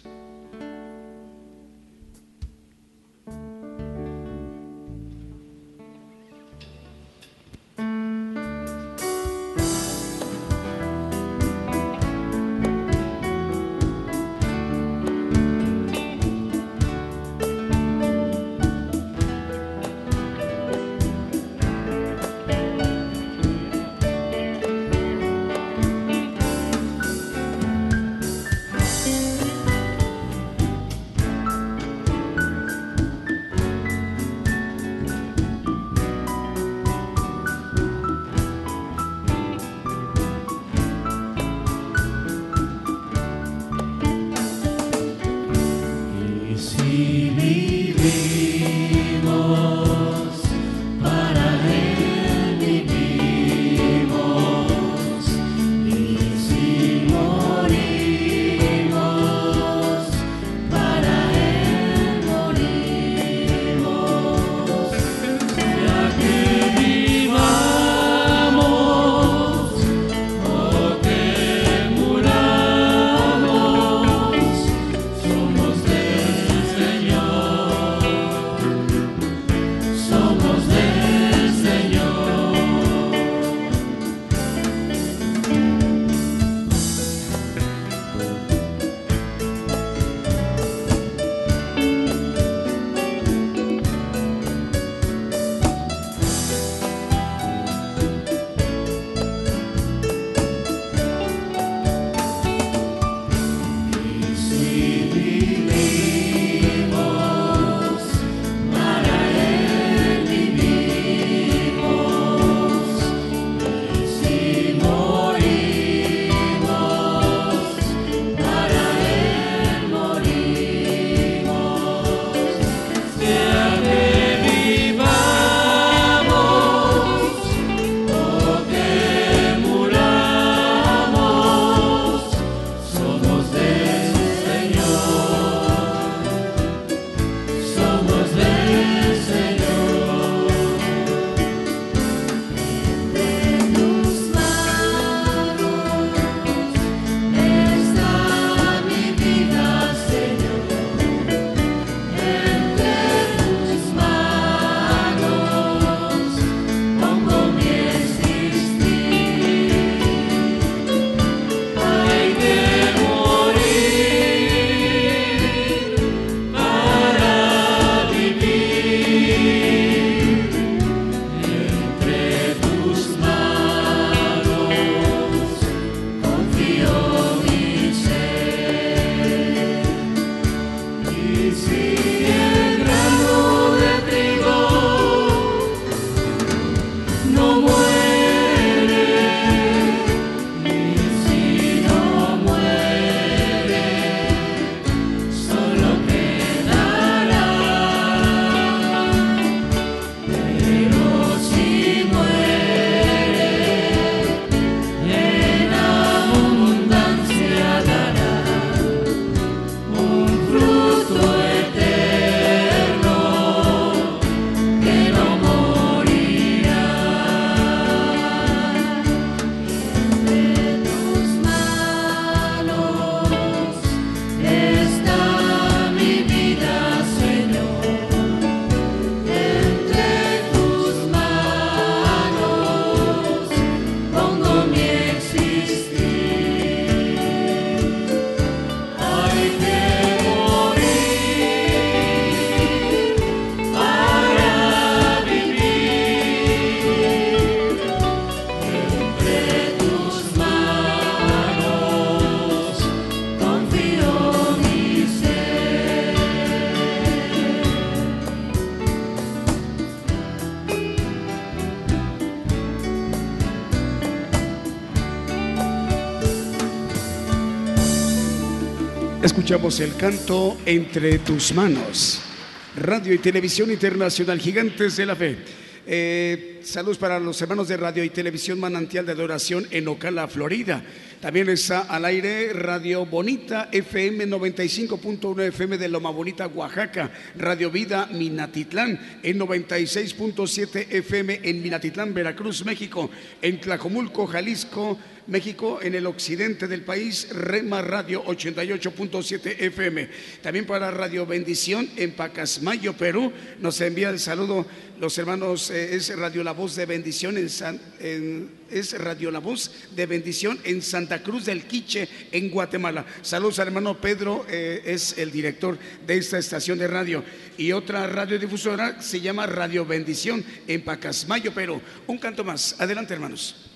escuchamos el canto Entre tus manos. Radio y Televisión Internacional, Gigantes de la Fe. Eh, saludos para los hermanos de Radio y Televisión Manantial de Adoración en Ocala, Florida. También está al aire Radio Bonita FM 95.1 FM de Loma Bonita, Oaxaca. Radio Vida Minatitlán en 96.7 FM en Minatitlán, Veracruz, México. En Tlajomulco, Jalisco. México, en el occidente del país, Rema Radio 88.7 FM. También para Radio Bendición en Pacasmayo, Perú, nos envía el saludo los hermanos, eh, es Radio La Voz de Bendición en, San, es Radio La Voz de Bendición en Santa Cruz del Quiche, en Guatemala. Saludos al hermano Pedro, eh, es el director de esta estación de radio. Y otra radiodifusora se llama Radio Bendición en Pacasmayo, Perú. Un canto más. Adelante, hermanos.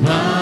My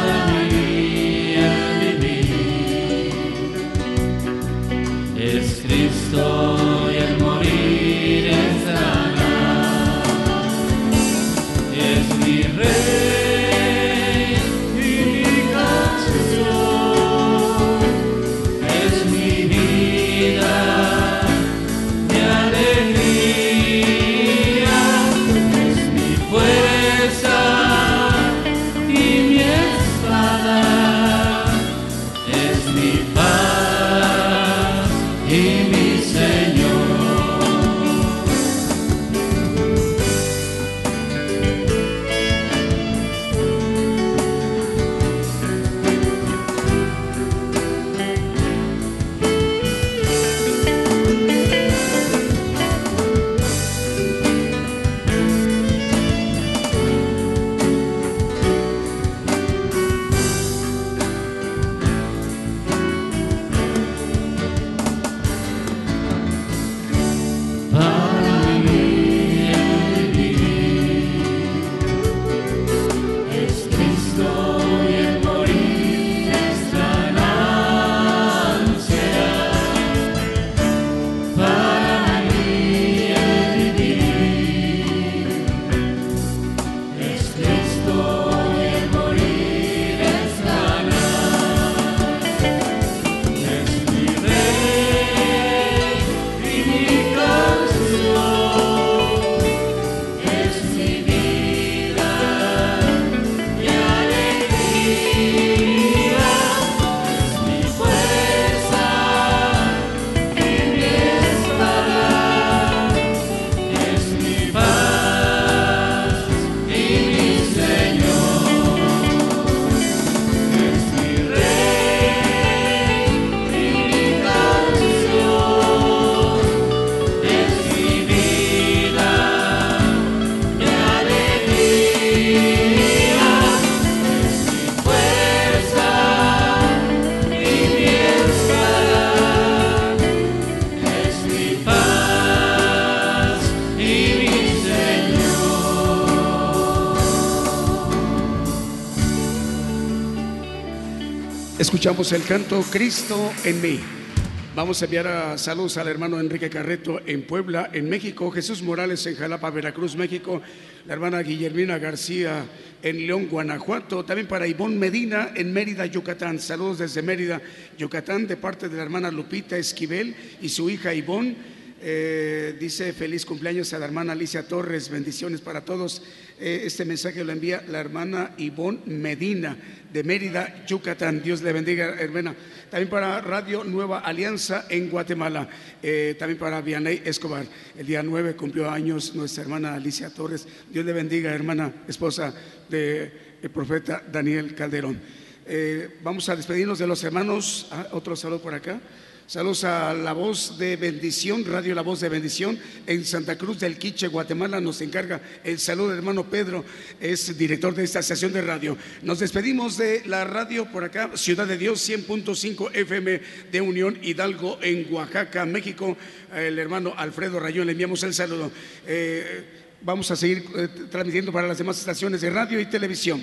escuchamos el canto Cristo en mí. Vamos a enviar a saludos al hermano Enrique Carreto en Puebla, en México, Jesús Morales en Jalapa, Veracruz, México, la hermana Guillermina García en León, Guanajuato, también para Ivonne Medina en Mérida, Yucatán. Saludos desde Mérida, Yucatán, de parte de la hermana Lupita Esquivel y su hija Ivonne. Eh, dice feliz cumpleaños a la hermana Alicia Torres, bendiciones para todos. Eh, este mensaje lo envía la hermana Ivonne Medina de Mérida, Yucatán. Dios le bendiga, hermana. También para Radio Nueva Alianza en Guatemala. Eh, también para Vianey Escobar. El día 9 cumplió años nuestra hermana Alicia Torres. Dios le bendiga, hermana, esposa del profeta Daniel Calderón. Vamos a despedirnos de los hermanos. Ah, otro saludo por acá. Saludos a La Voz de Bendición, Radio La Voz de Bendición en Santa Cruz del Quiche, Guatemala. Nos encarga el saludo hermano Pedro, es director de esta estación de radio. Nos despedimos de la radio por acá, Ciudad de Dios, 100.5 FM de Unión Hidalgo en Oaxaca, México. El hermano Alfredo Rayón, le enviamos el saludo. Eh, vamos a seguir eh, transmitiendo para las demás estaciones de radio y televisión.